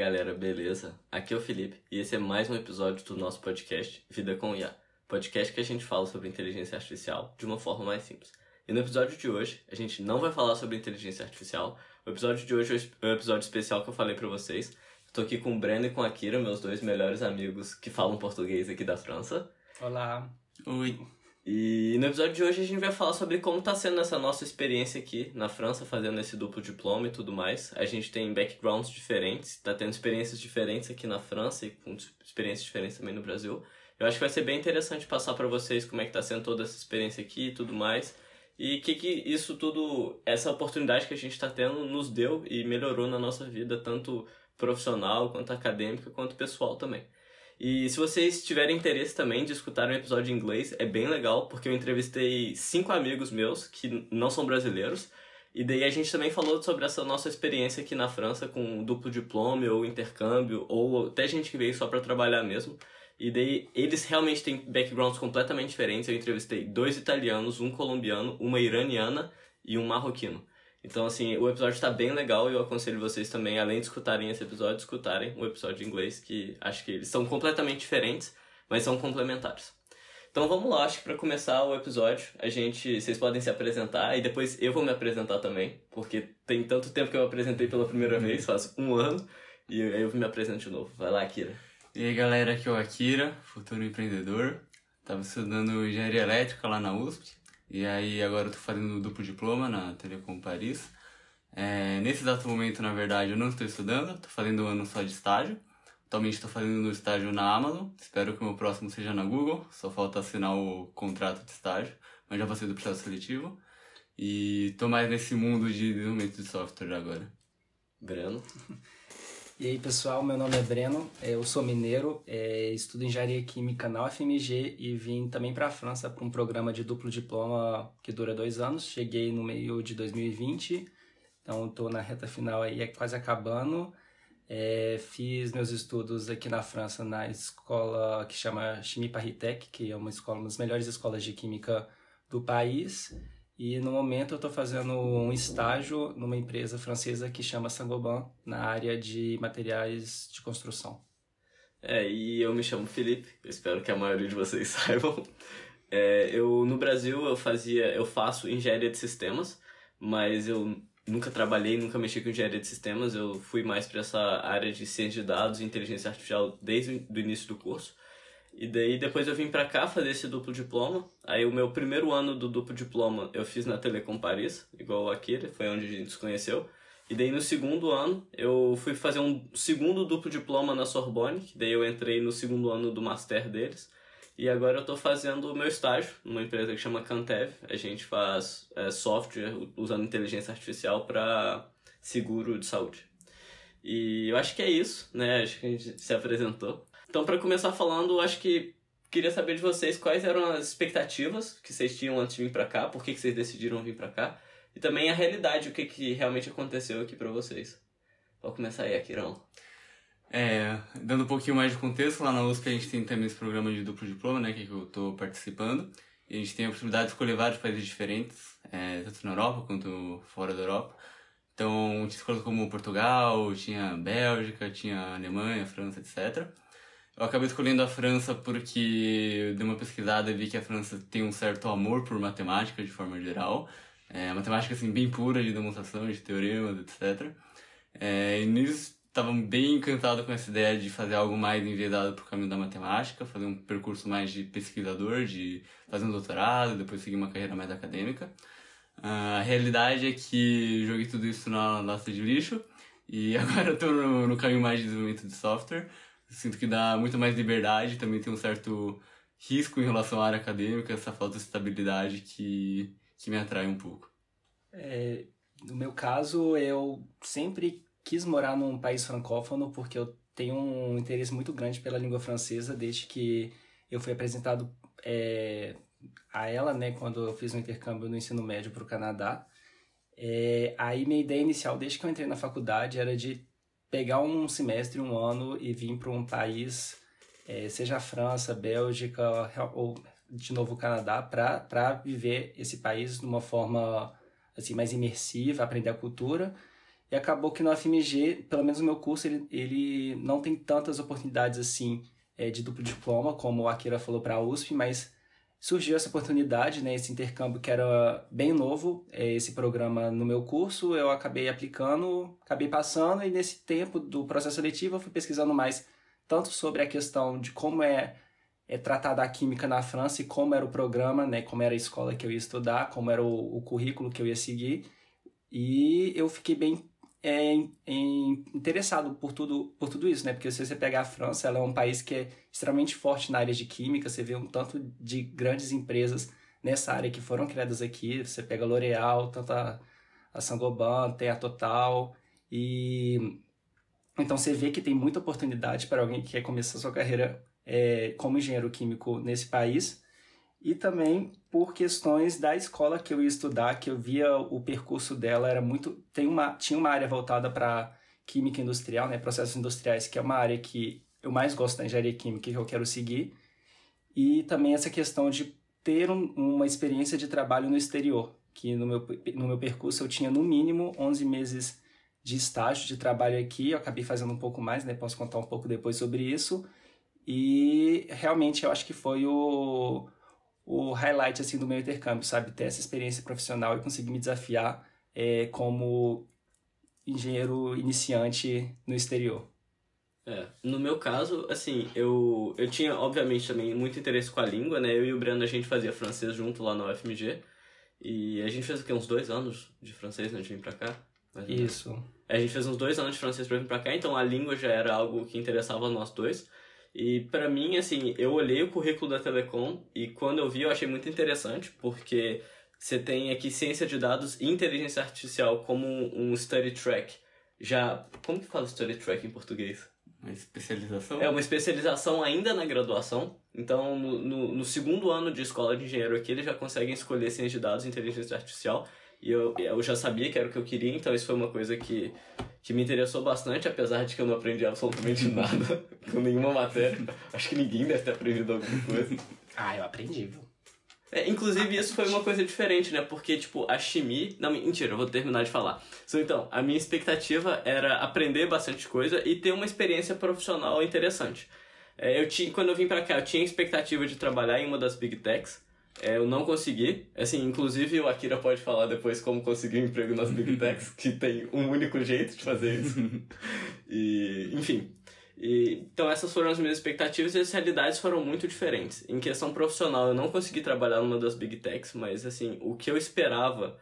galera, beleza? Aqui é o Felipe e esse é mais um episódio do nosso podcast Vida com IA, podcast que a gente fala sobre inteligência artificial de uma forma mais simples. E no episódio de hoje, a gente não vai falar sobre inteligência artificial. O episódio de hoje é o episódio especial que eu falei para vocês. Estou aqui com o Breno e com a Akira, meus dois melhores amigos que falam português aqui da França. Olá. Oi. E no episódio de hoje a gente vai falar sobre como está sendo essa nossa experiência aqui na França, fazendo esse duplo diploma e tudo mais. A gente tem backgrounds diferentes, está tendo experiências diferentes aqui na França e com experiências diferentes também no Brasil. Eu acho que vai ser bem interessante passar para vocês como é que está sendo toda essa experiência aqui e tudo mais. E o que, que isso tudo, essa oportunidade que a gente está tendo, nos deu e melhorou na nossa vida, tanto profissional, quanto acadêmica, quanto pessoal também. E se vocês tiverem interesse também de escutar um episódio em inglês, é bem legal, porque eu entrevistei cinco amigos meus que não são brasileiros. E daí a gente também falou sobre essa nossa experiência aqui na França com duplo diploma ou intercâmbio, ou até gente que veio só para trabalhar mesmo. E daí eles realmente têm backgrounds completamente diferentes. Eu entrevistei dois italianos, um colombiano, uma iraniana e um marroquino. Então, assim, o episódio está bem legal e eu aconselho vocês também, além de escutarem esse episódio, escutarem o episódio em inglês, que acho que eles são completamente diferentes, mas são complementares. Então vamos lá, acho que para começar o episódio, a gente, vocês podem se apresentar e depois eu vou me apresentar também, porque tem tanto tempo que eu apresentei pela primeira vez, faz um ano, e aí eu me apresento de novo. Vai lá, Akira. E aí galera, aqui é o Akira, futuro empreendedor. Tava estudando engenharia elétrica lá na USP. E aí agora eu tô fazendo duplo diploma na Telecom Paris. É, nesse exato momento, na verdade, eu não estou estudando, tô fazendo um ano só de estágio. Atualmente estou fazendo no estágio na Amazon. Espero que o meu próximo seja na Google. Só falta assinar o contrato de estágio, mas já passei do processo seletivo. E tô mais nesse mundo de desenvolvimento de software agora. Breno. E aí pessoal, meu nome é Breno, eu sou mineiro, é, estudo engenharia química na UFMG e vim também para a França para um programa de duplo diploma que dura dois anos. Cheguei no meio de 2020, então estou na reta final aí, é quase acabando. É, fiz meus estudos aqui na França na escola que chama Chimie Paris Tech, que é uma escola, uma das melhores escolas de química do país. E no momento eu estou fazendo um estágio numa empresa francesa que chama Saint-Gobain, na área de materiais de construção. É, e eu me chamo Felipe, eu espero que a maioria de vocês saibam. É, eu no Brasil eu fazia, eu faço engenharia de sistemas, mas eu nunca trabalhei, nunca mexi com engenharia de sistemas, eu fui mais para essa área de ciência de dados e inteligência artificial desde o início do curso. E daí depois eu vim pra cá fazer esse duplo diploma. Aí o meu primeiro ano do duplo diploma eu fiz na Telecom Paris, igual Akira, foi onde a gente se conheceu. E daí no segundo ano eu fui fazer um segundo duplo diploma na Sorbonne, que daí eu entrei no segundo ano do master deles. E agora eu tô fazendo o meu estágio numa empresa que chama Cantev. A gente faz é, software usando inteligência artificial para seguro de saúde. E eu acho que é isso, né? Acho que a gente se apresentou. Então, para começar falando, acho que queria saber de vocês quais eram as expectativas que vocês tinham antes de vir para cá, por que, que vocês decidiram vir para cá, e também a realidade, o que, que realmente aconteceu aqui para vocês. Pode começar aí, Akirão. É, dando um pouquinho mais de contexto, lá na USP a gente tem também esse programa de duplo diploma, né, que eu estou participando. E a gente tem a oportunidade de escolher vários países diferentes, é, tanto na Europa quanto fora da Europa. Então, tinha escolas como Portugal, tinha Bélgica, tinha Alemanha, França, etc. Eu acabei escolhendo a França porque dei uma pesquisada e vi que a França tem um certo amor por matemática de forma geral. É, matemática assim bem pura de demonstrações, de teoremas, etc. É, e nisso estava bem encantado com essa ideia de fazer algo mais enviesado para o caminho da matemática, fazer um percurso mais de pesquisador, de fazer um doutorado, depois seguir uma carreira mais acadêmica. A realidade é que joguei tudo isso na lata de lixo e agora estou no, no caminho mais de desenvolvimento de software sinto que dá muito mais liberdade, também tem um certo risco em relação à área acadêmica, essa falta de estabilidade que, que me atrai um pouco. É, no meu caso, eu sempre quis morar num país francófono porque eu tenho um interesse muito grande pela língua francesa desde que eu fui apresentado é, a ela, né, quando eu fiz um intercâmbio no ensino médio para o Canadá. É, aí minha ideia inicial, desde que eu entrei na faculdade, era de pegar um semestre, um ano e vir para um país, é, seja a França, Bélgica ou de novo o Canadá, para viver esse país de uma forma assim mais imersiva, aprender a cultura. E acabou que no FMG, pelo menos no meu curso, ele, ele não tem tantas oportunidades assim é, de duplo diploma, como o Akira falou para a USP, mas surgiu essa oportunidade, né, esse intercâmbio que era bem novo, é, esse programa no meu curso, eu acabei aplicando, acabei passando, e nesse tempo do processo seletivo eu fui pesquisando mais tanto sobre a questão de como é é, tratada a química na França e como era o programa, né, como era a escola que eu ia estudar, como era o, o currículo que eu ia seguir. E eu fiquei bem é, em, interessado por tudo, por tudo isso, né? Porque se você pegar a França, ela é um país que é extremamente forte na área de química, você vê um tanto de grandes empresas nessa área que foram criadas aqui, você pega a L'Oréal, tanto a, a Saint-Gobain, tem a Total, e então você vê que tem muita oportunidade para alguém que quer começar sua carreira é, como engenheiro químico nesse país e também por questões da escola que eu ia estudar, que eu via o percurso dela era muito tem uma tinha uma área voltada para química industrial, né, processos industriais, que é uma área que eu mais gosto da engenharia química que eu quero seguir. E também essa questão de ter um, uma experiência de trabalho no exterior, que no meu, no meu percurso eu tinha no mínimo 11 meses de estágio de trabalho aqui, eu acabei fazendo um pouco mais, né? Posso contar um pouco depois sobre isso. E realmente eu acho que foi o, o highlight assim do meu intercâmbio, sabe? Ter essa experiência profissional e conseguir me desafiar é, como engenheiro iniciante no exterior. É, no meu caso, assim, eu, eu tinha, obviamente, também muito interesse com a língua, né? Eu e o Breno, a gente fazia francês junto lá na UFMG. E a gente fez o quê? Uns dois anos de francês, né? De vir pra cá. Isso. A gente fez uns dois anos de francês pra vir pra cá, então a língua já era algo que interessava nós dois. E para mim, assim, eu olhei o currículo da Telecom e quando eu vi eu achei muito interessante, porque você tem aqui ciência de dados e inteligência artificial como um study track. Já, como que fala study track em português? Uma especialização? É uma especialização ainda na graduação. Então, no, no, no segundo ano de escola de engenheiro aqui, eles já conseguem escolher ciência de dados e inteligência artificial. E eu, eu já sabia que era o que eu queria, então isso foi uma coisa que, que me interessou bastante, apesar de que eu não aprendi absolutamente nada com nenhuma matéria. Acho que ninguém deve ter aprendido alguma coisa. ah, eu aprendi, viu? É, inclusive, isso foi uma coisa diferente, né? Porque, tipo, a chimia... Não, mentira, eu vou terminar de falar. Então, a minha expectativa era aprender bastante coisa e ter uma experiência profissional interessante. É, eu tinha, quando eu vim pra cá, eu tinha a expectativa de trabalhar em uma das Big Techs. É, eu não consegui. Assim, inclusive o Akira pode falar depois como conseguir um emprego nas Big Techs, que tem um único jeito de fazer isso. e, enfim. E, então essas foram as minhas expectativas e as realidades foram muito diferentes. Em questão profissional, eu não consegui trabalhar numa das Big Techs, mas assim, o que eu esperava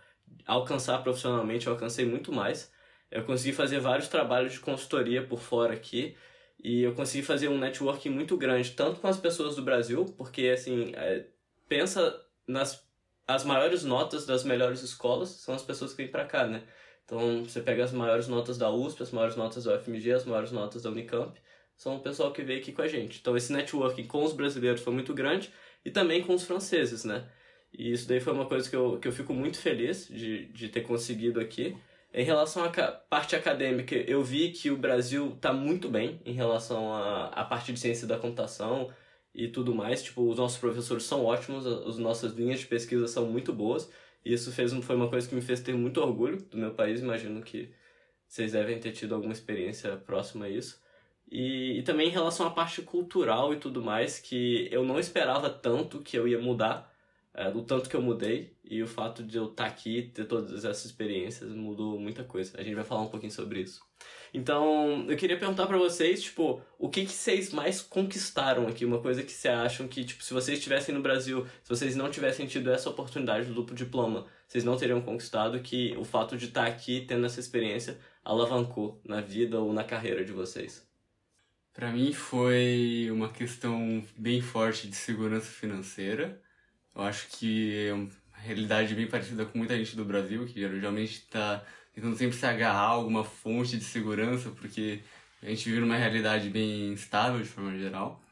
alcançar profissionalmente, eu alcancei muito mais. Eu consegui fazer vários trabalhos de consultoria por fora aqui, e eu consegui fazer um networking muito grande, tanto com as pessoas do Brasil, porque assim, é, pensa nas as maiores notas das melhores escolas são as pessoas que vêm para cá, né? Então, você pega as maiores notas da USP, as maiores notas da UFMG, as maiores notas da Unicamp, são o pessoal que veio aqui com a gente. Então, esse networking com os brasileiros foi muito grande e também com os franceses, né? E isso daí foi uma coisa que eu, que eu fico muito feliz de, de ter conseguido aqui. Em relação à parte acadêmica, eu vi que o Brasil está muito bem em relação à, à parte de ciência da computação, e tudo mais. Tipo, os nossos professores são ótimos, as nossas linhas de pesquisa são muito boas. E isso fez, foi uma coisa que me fez ter muito orgulho do meu país. Imagino que vocês devem ter tido alguma experiência próxima a isso. E, e também em relação à parte cultural e tudo mais, que eu não esperava tanto que eu ia mudar, é, do tanto que eu mudei. E o fato de eu estar tá aqui, ter todas essas experiências, mudou muita coisa. A gente vai falar um pouquinho sobre isso. Então, eu queria perguntar para vocês, tipo, o que, que vocês mais conquistaram aqui? Uma coisa que vocês acham que, tipo, se vocês estivessem no Brasil, se vocês não tivessem tido essa oportunidade do duplo diploma, vocês não teriam conquistado que o fato de estar aqui, tendo essa experiência, alavancou na vida ou na carreira de vocês? Para mim foi uma questão bem forte de segurança financeira. Eu acho que é uma realidade bem parecida com muita gente do Brasil, que geralmente está tentando sempre se agarrar a alguma fonte de segurança, porque a gente vive numa realidade bem instável de forma geral.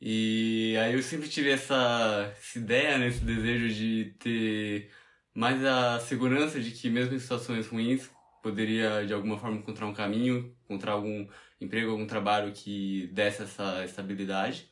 E aí eu sempre tive essa, essa ideia, né, esse desejo de ter mais a segurança de que mesmo em situações ruins poderia de alguma forma encontrar um caminho, encontrar algum emprego, algum trabalho que desse essa estabilidade.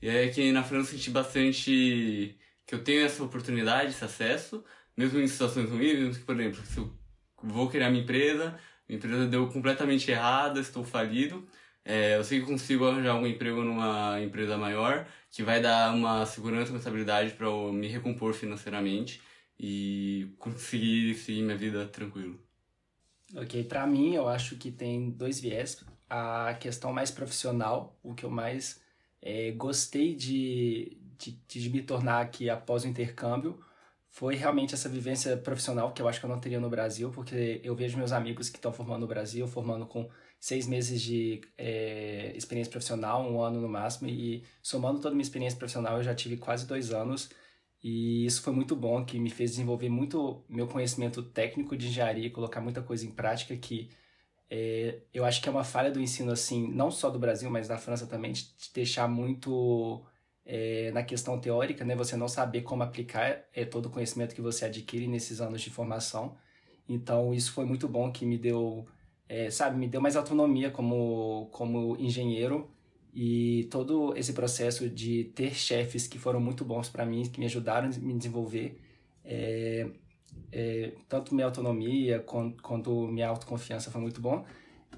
E aí aqui na França eu senti bastante que eu tenho essa oportunidade, esse acesso, mesmo em situações ruins, mesmo que, por exemplo, se eu vou criar minha empresa, minha empresa deu completamente errada, estou falido. É, eu sei que consigo arranjar um emprego numa empresa maior, que vai dar uma segurança uma estabilidade para eu me recompor financeiramente e conseguir seguir minha vida tranquilo. Ok, para mim eu acho que tem dois viés. A questão mais profissional, o que eu mais é, gostei de, de, de me tornar aqui após o intercâmbio, foi realmente essa vivência profissional que eu acho que eu não teria no Brasil, porque eu vejo meus amigos que estão formando no Brasil, formando com seis meses de é, experiência profissional, um ano no máximo, e somando toda a minha experiência profissional, eu já tive quase dois anos, e isso foi muito bom, que me fez desenvolver muito meu conhecimento técnico de engenharia, colocar muita coisa em prática que é, eu acho que é uma falha do ensino, assim, não só do Brasil, mas da França também, de deixar muito é, na questão teórica, né, você não saber como aplicar é, todo o conhecimento que você adquire nesses anos de formação. Então, isso foi muito bom que me deu, é, sabe, me deu mais autonomia como, como engenheiro e todo esse processo de ter chefes que foram muito bons para mim, que me ajudaram a me desenvolver, é, é, tanto minha autonomia quanto, quanto minha autoconfiança foi muito bom.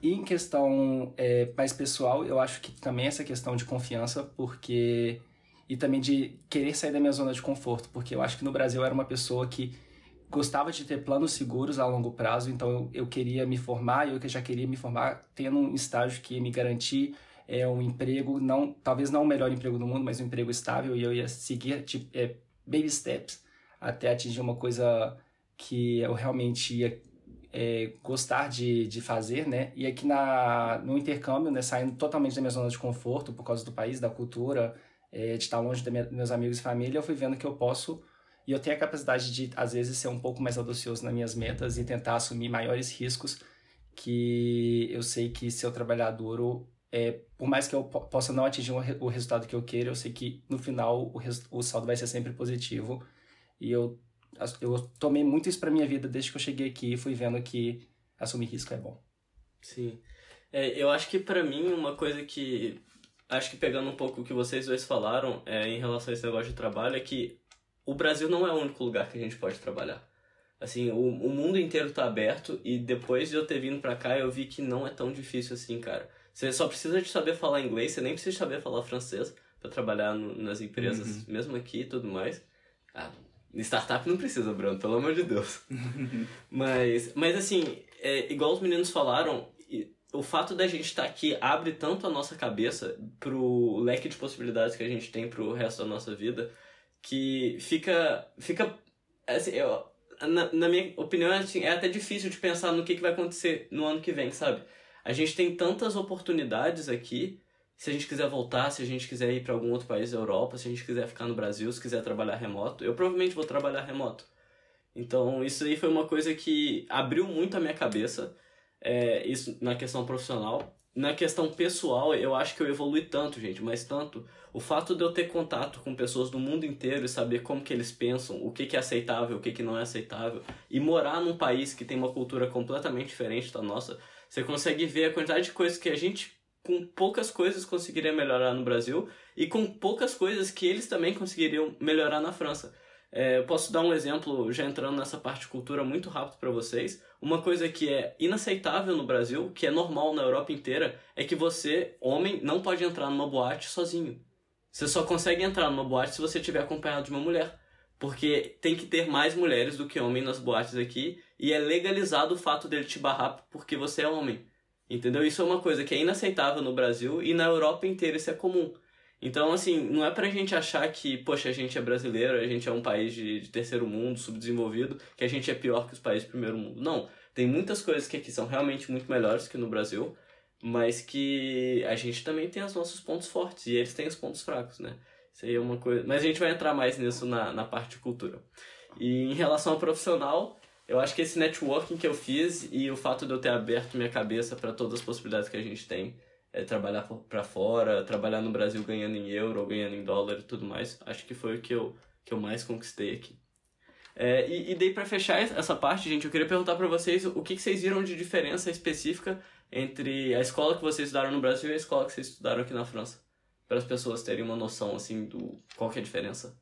E em questão é, mais pessoal, eu acho que também essa questão de confiança, porque e também de querer sair da minha zona de conforto, porque eu acho que no Brasil eu era uma pessoa que gostava de ter planos seguros a longo prazo, então eu, queria me formar, eu já queria me formar tendo um estágio que ia me garantir é, um emprego, não talvez não o melhor emprego do mundo, mas um emprego estável, e eu ia seguir tipo, é, baby steps até atingir uma coisa que eu realmente ia é, gostar de, de fazer, né? E aqui na, no intercâmbio, né, saindo totalmente da minha zona de conforto por causa do país, da cultura, é, de estar longe dos meus amigos e família, eu fui vendo que eu posso e eu tenho a capacidade de, às vezes, ser um pouco mais audacioso nas minhas metas e tentar assumir maiores riscos que eu sei que se eu trabalhar duro, é, por mais que eu possa não atingir o resultado que eu queiro, eu sei que no final o, o saldo vai ser sempre positivo. E eu, eu tomei muito isso para minha vida desde que eu cheguei aqui e fui vendo que assumir risco é bom. Sim. É, eu acho que para mim uma coisa que acho que pegando um pouco o que vocês dois falaram é, em relação a esse negócio de trabalho, é que o Brasil não é o único lugar que a gente pode trabalhar. Assim, o, o mundo inteiro tá aberto e depois de eu ter vindo pra cá eu vi que não é tão difícil assim, cara. Você só precisa de saber falar inglês, você nem precisa saber falar francês para trabalhar no, nas empresas, uhum. mesmo aqui e tudo mais. Ah, startup não precisa, Bruno, pelo amor de Deus. mas, mas assim, é, igual os meninos falaram, o fato da gente estar tá aqui abre tanto a nossa cabeça pro leque de possibilidades que a gente tem pro resto da nossa vida que fica fica assim, eu, na, na minha opinião assim, é até difícil de pensar no que, que vai acontecer no ano que vem, sabe? A gente tem tantas oportunidades aqui. Se a gente quiser voltar, se a gente quiser ir para algum outro país da Europa, se a gente quiser ficar no Brasil, se quiser trabalhar remoto, eu provavelmente vou trabalhar remoto. Então, isso aí foi uma coisa que abriu muito a minha cabeça é, isso na questão profissional. Na questão pessoal, eu acho que eu evolui tanto, gente, mas tanto. O fato de eu ter contato com pessoas do mundo inteiro e saber como que eles pensam, o que, que é aceitável, o que, que não é aceitável, e morar num país que tem uma cultura completamente diferente da nossa, você consegue ver a quantidade de coisas que a gente, com poucas coisas, conseguiria melhorar no Brasil e com poucas coisas que eles também conseguiriam melhorar na França. É, eu posso dar um exemplo, já entrando nessa parte de cultura muito rápido para vocês. Uma coisa que é inaceitável no Brasil, que é normal na Europa inteira, é que você, homem, não pode entrar numa boate sozinho. Você só consegue entrar numa boate se você estiver acompanhado de uma mulher. Porque tem que ter mais mulheres do que homens nas boates aqui, e é legalizado o fato dele te barrar porque você é homem. Entendeu? Isso é uma coisa que é inaceitável no Brasil e na Europa inteira isso é comum. Então, assim, não é pra gente achar que, poxa, a gente é brasileiro, a gente é um país de, de, terceiro mundo, subdesenvolvido, que a gente é pior que os países de primeiro mundo. Não. Tem muitas coisas que aqui são realmente muito melhores que no Brasil, mas que a gente também tem os nossos pontos fortes e eles têm os pontos fracos, né? Isso aí é uma coisa. Mas a gente vai entrar mais nisso na, na parte de cultura. E em relação ao profissional, eu acho que esse networking que eu fiz e o fato de eu ter aberto minha cabeça para todas as possibilidades que a gente tem é, trabalhar para fora, trabalhar no Brasil ganhando em euro ganhando em dólar e tudo mais. Acho que foi o que eu, que eu mais conquistei aqui. É, e, e daí para fechar essa parte, gente, eu queria perguntar para vocês o que, que vocês viram de diferença específica entre a escola que vocês estudaram no Brasil e a escola que vocês estudaram aqui na França, para as pessoas terem uma noção assim do qual que é a diferença.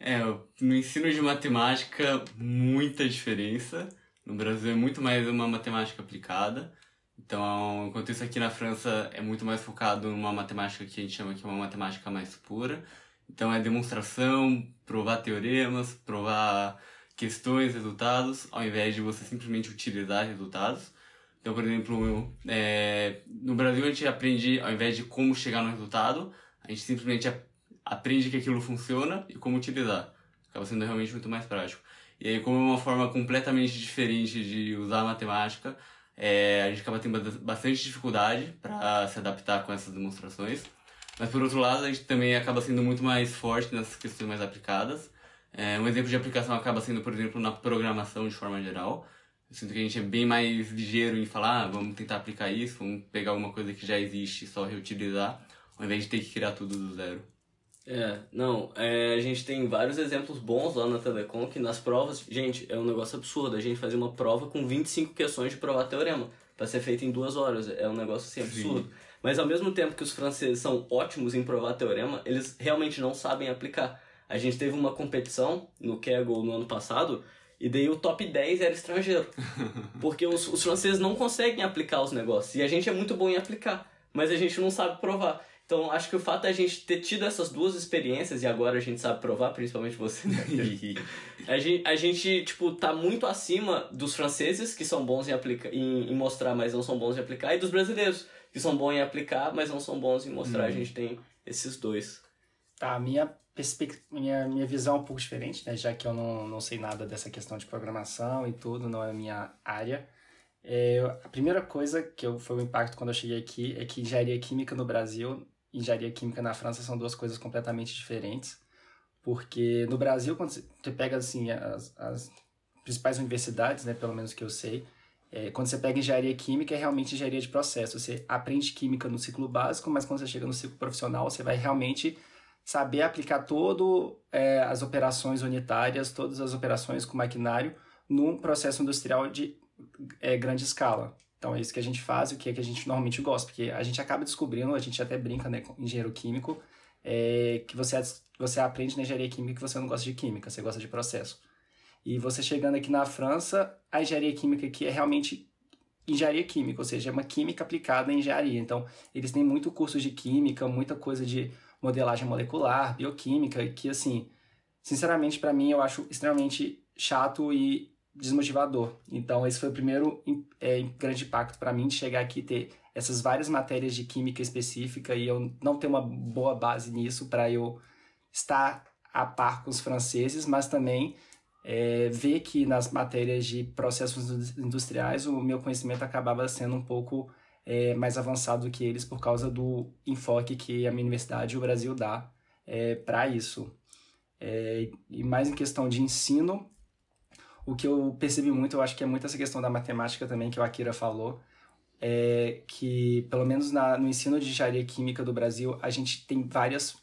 É, no ensino de matemática muita diferença, No Brasil é muito mais uma matemática aplicada. Então, enquanto isso aqui na França é muito mais focado numa matemática que a gente chama que é uma matemática mais pura. Então é demonstração, provar teoremas, provar questões, resultados, ao invés de você simplesmente utilizar resultados. Então, por exemplo, é, no Brasil a gente aprende, ao invés de como chegar no resultado, a gente simplesmente aprende que aquilo funciona e como utilizar. Acaba sendo realmente muito mais prático. E aí, como é uma forma completamente diferente de usar a matemática, é, a gente acaba tendo bastante dificuldade para se adaptar com essas demonstrações. Mas por outro lado, a gente também acaba sendo muito mais forte nessas questões mais aplicadas. É, um exemplo de aplicação acaba sendo, por exemplo, na programação de forma geral. Eu sinto que a gente é bem mais ligeiro em falar, ah, vamos tentar aplicar isso, vamos pegar alguma coisa que já existe e só reutilizar, ao invés de ter que criar tudo do zero. É, não, é, a gente tem vários exemplos bons lá na Telecom que nas provas, gente, é um negócio absurdo. A gente fazer uma prova com 25 questões de provar teorema para ser feita em duas horas. É um negócio assim absurdo. Sim. Mas ao mesmo tempo que os franceses são ótimos em provar teorema, eles realmente não sabem aplicar. A gente teve uma competição no Kaggle no ano passado e daí o top 10 era estrangeiro. Porque os, os franceses não conseguem aplicar os negócios. E a gente é muito bom em aplicar, mas a gente não sabe provar. Então, acho que o fato de a gente ter tido essas duas experiências e agora a gente sabe provar, principalmente você, né? a, gente, a gente, tipo, tá muito acima dos franceses, que são bons em, aplicar, em, em, mostrar, mas não são bons em aplicar, e dos brasileiros, que são bons em aplicar, mas não são bons em mostrar. Hum. A gente tem esses dois. Tá, a minha, minha, minha visão é um pouco diferente, né? Já que eu não, não sei nada dessa questão de programação e tudo, não é a minha área. É, a primeira coisa que eu, foi o impacto quando eu cheguei aqui é que engenharia química no Brasil engenharia química na França são duas coisas completamente diferentes. Porque no Brasil, quando você pega assim, as, as principais universidades, né, pelo menos que eu sei, é, quando você pega engenharia química, é realmente engenharia de processo. Você aprende química no ciclo básico, mas quando você chega no ciclo profissional, você vai realmente saber aplicar todas é, as operações unitárias, todas as operações com maquinário num processo industrial de é, grande escala. Então é isso que a gente faz o que, é que a gente normalmente gosta, porque a gente acaba descobrindo, a gente até brinca, né, com engenheiro químico, é, que você, você aprende na engenharia química que você não gosta de química, você gosta de processo. E você chegando aqui na França, a engenharia química aqui é realmente engenharia química, ou seja, é uma química aplicada em engenharia. Então, eles têm muito curso de química, muita coisa de modelagem molecular, bioquímica, que assim, sinceramente para mim eu acho extremamente chato e desmotivador. Então, esse foi o primeiro é, grande impacto para mim de chegar aqui e ter essas várias matérias de química específica e eu não ter uma boa base nisso para eu estar a par com os franceses, mas também é, ver que nas matérias de processos industriais o meu conhecimento acabava sendo um pouco é, mais avançado do que eles por causa do enfoque que a minha universidade e o Brasil dá é, para isso. É, e mais em questão de ensino, o que eu percebi muito, eu acho que é muito essa questão da matemática também que o Akira falou, é que pelo menos na, no ensino de engenharia química do Brasil, a gente tem várias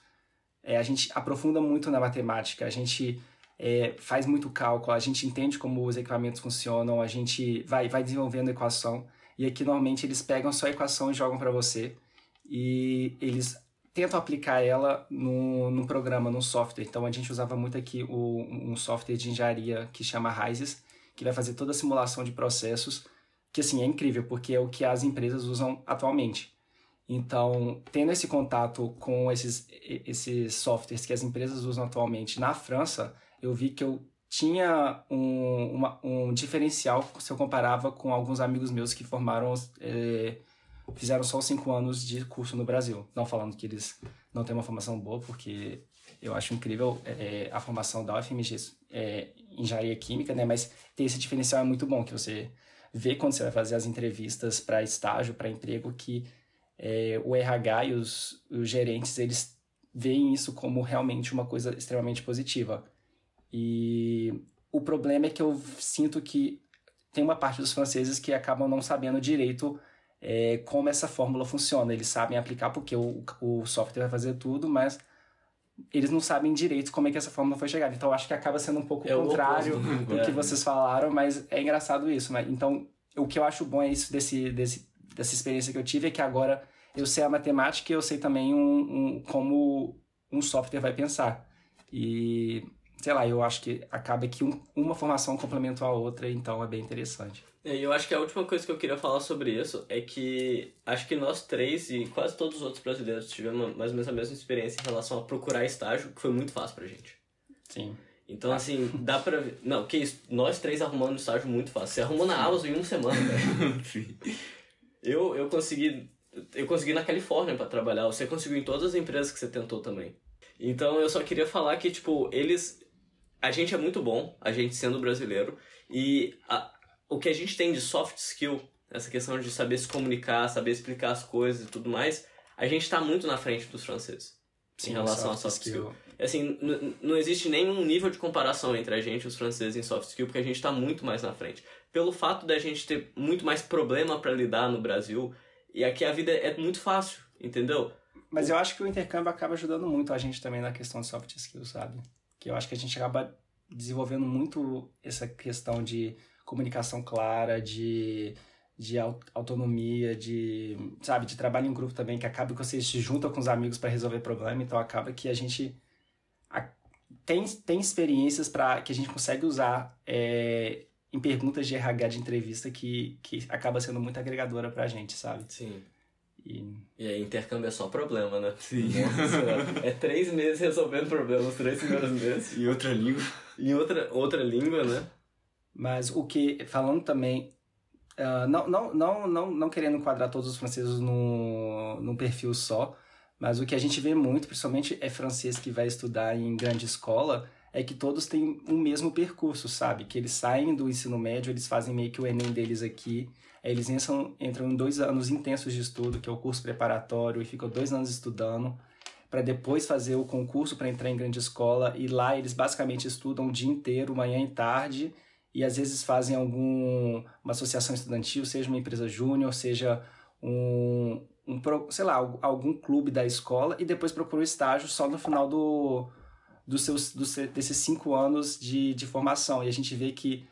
é, a gente aprofunda muito na matemática, a gente é, faz muito cálculo, a gente entende como os equipamentos funcionam, a gente vai, vai desenvolvendo equação. E aqui normalmente eles pegam só a equação e jogam para você. E eles tento aplicar ela no, num programa, num software. Então a gente usava muito aqui o, um software de engenharia que chama Rises, que vai fazer toda a simulação de processos, que assim é incrível, porque é o que as empresas usam atualmente. Então, tendo esse contato com esses, esses softwares que as empresas usam atualmente na França, eu vi que eu tinha um, uma, um diferencial se eu comparava com alguns amigos meus que formaram é, fizeram só cinco anos de curso no Brasil. Não falando que eles não têm uma formação boa, porque eu acho incrível é, a formação da UFMG é, engenharia química, né? Mas ter esse diferencial é muito bom, que você vê quando você vai fazer as entrevistas para estágio, para emprego, que é, o RH e os, os gerentes, eles veem isso como realmente uma coisa extremamente positiva. E o problema é que eu sinto que tem uma parte dos franceses que acabam não sabendo direito é, como essa fórmula funciona. Eles sabem aplicar porque o, o software vai fazer tudo, mas eles não sabem direito como é que essa fórmula foi chegada. Então acho que acaba sendo um pouco é contrário do que é. vocês falaram, mas é engraçado isso. Mas, então o que eu acho bom é isso desse, desse, dessa experiência que eu tive é que agora eu sei a matemática e eu sei também um, um como um software vai pensar. E sei lá, eu acho que acaba que um, uma formação complementa a outra, então é bem interessante. É, E eu acho que a última coisa que eu queria falar sobre isso é que acho que nós três e quase todos os outros brasileiros tivemos mais ou menos a mesma experiência em relação a procurar estágio, que foi muito fácil pra gente. Sim. Então, assim, dá pra ver. Não, que isso, nós três arrumando estágio muito fácil. Você arrumou na Amazon em uma semana, velho. Sim. Eu, eu consegui. Eu consegui na Califórnia pra trabalhar. Você conseguiu em todas as empresas que você tentou também. Então eu só queria falar que, tipo, eles. A gente é muito bom, a gente sendo brasileiro, e a- o que a gente tem de soft skill, essa questão de saber se comunicar, saber explicar as coisas e tudo mais, a gente tá muito na frente dos franceses. em relação a soft skill. Assim, n- não existe nenhum nível de comparação entre a gente e os franceses em soft skill, porque a gente está muito mais na frente. Pelo fato da gente ter muito mais problema para lidar no Brasil, e aqui a vida é muito fácil, entendeu? Mas eu acho que o intercâmbio acaba ajudando muito a gente também na questão de soft skills, sabe? Que eu acho que a gente acaba desenvolvendo muito essa questão de comunicação clara, de, de au- autonomia, de, sabe, de trabalho em grupo também, que acaba que você se junta com os amigos para resolver problema, então acaba que a gente a- tem, tem experiências para que a gente consegue usar é, em perguntas de RH de entrevista que, que acaba sendo muito agregadora pra gente, sabe? Sim. E E aí, intercâmbio é só problema, né? Sim. Nossa é três meses resolvendo problemas, três primeiros meses. E outra língua. Em outra, outra língua, né? Mas o que, falando também, ah, não, não, não, não, não querendo enquadrar todos os franceses no, num perfil só, mas o que a gente vê muito, principalmente é francês que vai estudar em grande escola, é que todos têm um mesmo percurso, sabe? Que eles saem do ensino médio, eles fazem meio que o Enem deles aqui, eles entram, entram em dois anos intensos de estudo, que é o curso preparatório, e ficam dois anos estudando, para depois fazer o concurso para entrar em grande escola, e lá eles basicamente estudam o dia inteiro, manhã e tarde, e às vezes fazem algum uma associação estudantil, seja uma empresa júnior, seja um, um sei lá, al- algum clube da escola e depois procuram estágio só no final do dos seus dos, se- desses cinco anos de, de formação. E a gente vê que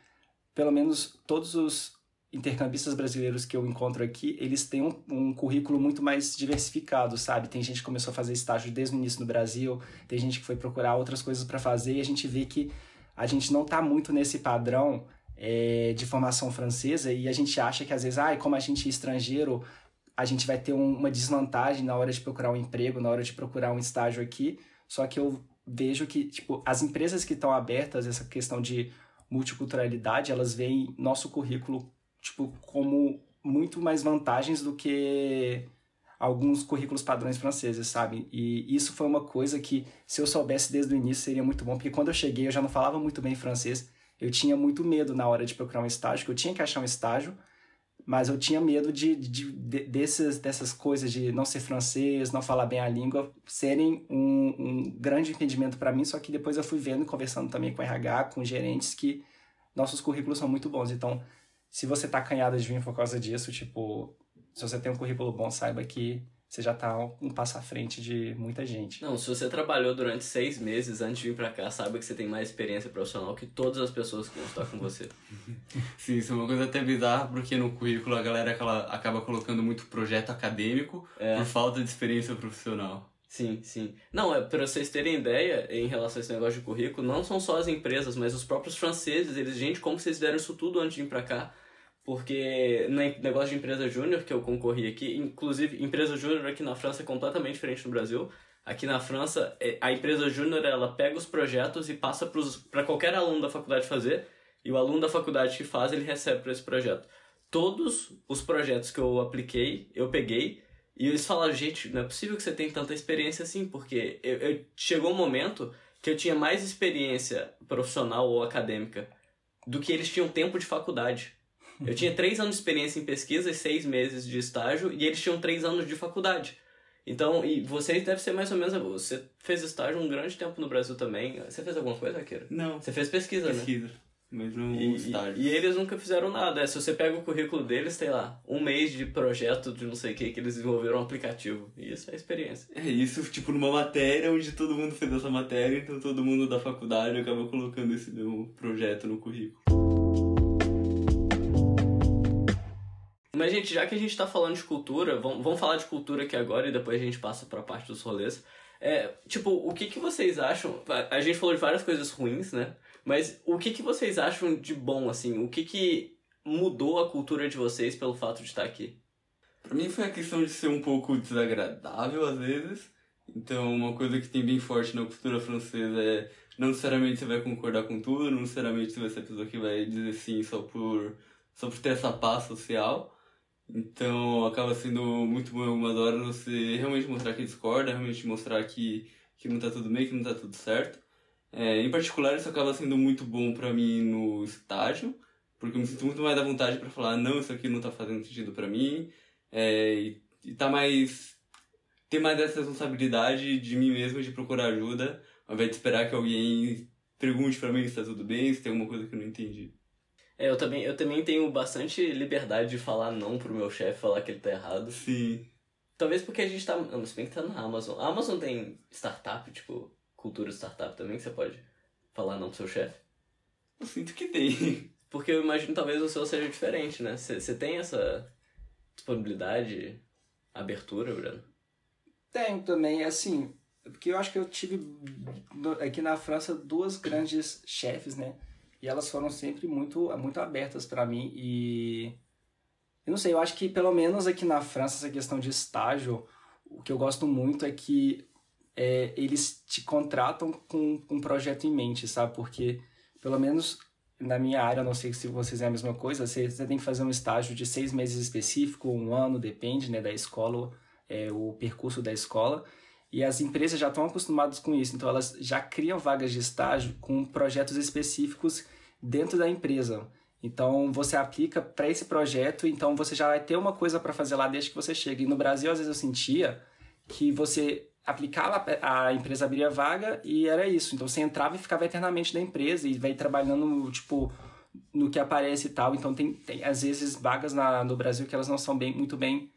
pelo menos todos os intercambistas brasileiros que eu encontro aqui, eles têm um, um currículo muito mais diversificado, sabe? Tem gente que começou a fazer estágio desde o início no Brasil, tem gente que foi procurar outras coisas para fazer e a gente vê que a gente não tá muito nesse padrão é, de formação francesa e a gente acha que às vezes, ah, como a gente é estrangeiro, a gente vai ter um- uma desvantagem na hora de procurar um emprego, na hora de procurar um estágio aqui. Só que eu vejo que, tipo, as empresas que estão abertas, essa questão de multiculturalidade, elas veem nosso currículo, tipo, como muito mais vantagens do que alguns currículos padrões franceses, sabe? E isso foi uma coisa que, se eu soubesse desde o início, seria muito bom, porque quando eu cheguei eu já não falava muito bem francês, eu tinha muito medo na hora de procurar um estágio, que eu tinha que achar um estágio, mas eu tinha medo de, de, de- desses, dessas coisas de não ser francês, não falar bem a língua, serem um, um grande impedimento para mim, só que depois eu fui vendo conversando também com RH, com gerentes, que nossos currículos são muito bons. Então, se você tá acanhado de vir por causa disso, tipo, se você tem um currículo bom, saiba que você já tá um passo à frente de muita gente. Não, se você trabalhou durante seis meses antes de vir pra cá, saiba que você tem mais experiência profissional que todas as pessoas que vão estar com você. Sim, isso é uma coisa até bizarra, porque no currículo a galera acaba colocando muito projeto acadêmico É. por falta de experiência profissional. Sim, sim. Não, é para vocês terem ideia em relação a esse negócio de currículo, não são só as empresas, mas os próprios franceses, eles, gente, como vocês fizeram isso tudo antes de vir pra cá? Porque no negócio de empresa júnior que eu concorri aqui, inclusive empresa júnior aqui na França é completamente diferente do Brasil. Aqui na França, é- a empresa júnior ela pega os projetos e passa para qualquer aluno da faculdade fazer, e o aluno da faculdade que faz, ele recebe para esse projeto. Todos os projetos que eu apliquei, eu peguei, e eles falaram, gente, não é possível que você tenha tanta experiência assim, porque eu, eu- chegou um momento que eu tinha mais experiência profissional ou acadêmica do que eles tinham tempo de faculdade. Eu tinha três anos de experiência em pesquisa e seis meses de estágio, e eles tinham três anos de faculdade. Então, e vocês devem ser mais ou menos. Você fez estágio um grande tempo no Brasil também. Você fez alguma coisa, Akira? Não, Você fez pesquisa, né? pesquisa. Mas não E, estágio. e, e eles nunca fizeram nada. É, se você pega o currículo deles, tem lá, um mês de projeto de não sei o que, que eles desenvolveram um aplicativo. E isso é experiência. É isso, tipo, numa matéria onde todo mundo fez essa matéria, então todo mundo da faculdade acaba colocando esse meu projeto no currículo. Mas, gente, já que a gente tá falando de cultura, vamos, vamos falar de cultura aqui agora e depois a gente passa pra parte dos rolês. É, tipo, o que, que vocês acham? A gente falou de várias coisas ruins, né? Mas o que, que vocês acham de bom, assim? O que, que mudou a cultura de vocês pelo fato de estar aqui? Pra mim foi a questão de ser um pouco desagradável às vezes. Então, uma coisa que tem bem forte na cultura francesa é não necessariamente você vai concordar com tudo, não necessariamente você vai ser a pessoa que vai dizer sim só por, só por ter essa paz social. Então acaba sendo muito bom em algumas horas você realmente mostrar que discorda, realmente mostrar que, que não tá tudo bem, que não tá tudo certo. É, em particular, isso acaba sendo muito bom para mim no estágio, porque eu me sinto muito mais à vontade para falar, não, isso aqui não tá fazendo sentido para mim, é, e, e tá mais. ter mais essa responsabilidade de mim mesmo de procurar ajuda, ao invés de esperar que alguém pergunte para mim se tá tudo bem, se tem alguma coisa que eu não entendi. É, eu também, eu também tenho bastante liberdade de falar não pro meu chefe, falar que ele tá errado. Sim. Talvez porque a gente tá. Não, se bem que tá na Amazon. A Amazon tem startup, tipo, cultura startup também, que você pode falar não pro seu chefe. Eu sinto que tem. Porque eu imagino talvez o seu seja diferente, né? Você tem essa disponibilidade, abertura, Bruno? Tenho também, assim, porque eu acho que eu tive aqui na França duas grandes chefes, né? E elas foram sempre muito, muito abertas para mim. E eu não sei, eu acho que pelo menos aqui na França, essa questão de estágio, o que eu gosto muito é que é, eles te contratam com, com um projeto em mente, sabe? Porque pelo menos na minha área, não sei se vocês é a mesma coisa, você, você tem que fazer um estágio de seis meses específico, um ano, depende né, da escola, é, o percurso da escola. E as empresas já estão acostumadas com isso, então elas já criam vagas de estágio com projetos específicos dentro da empresa. Então você aplica para esse projeto, então você já vai ter uma coisa para fazer lá desde que você chega. E no Brasil, às vezes eu sentia que você aplicava, a empresa abria vaga e era isso. Então você entrava e ficava eternamente na empresa e vai trabalhando, tipo, no que aparece e tal. Então tem, tem às vezes vagas na, no Brasil que elas não são bem, muito bem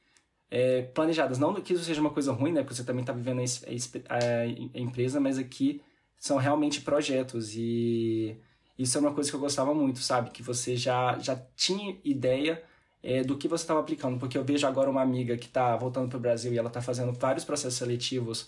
é, planejadas. Não que isso seja uma coisa ruim, né? Porque você também está vivendo a, a, a, empresa, mas aqui são realmente projetos e isso é uma coisa que eu gostava muito, sabe? Que você já, já tinha ideia é, do que você estava aplicando. Porque eu vejo agora uma amiga que está voltando para o Brasil e ela está fazendo vários processos seletivos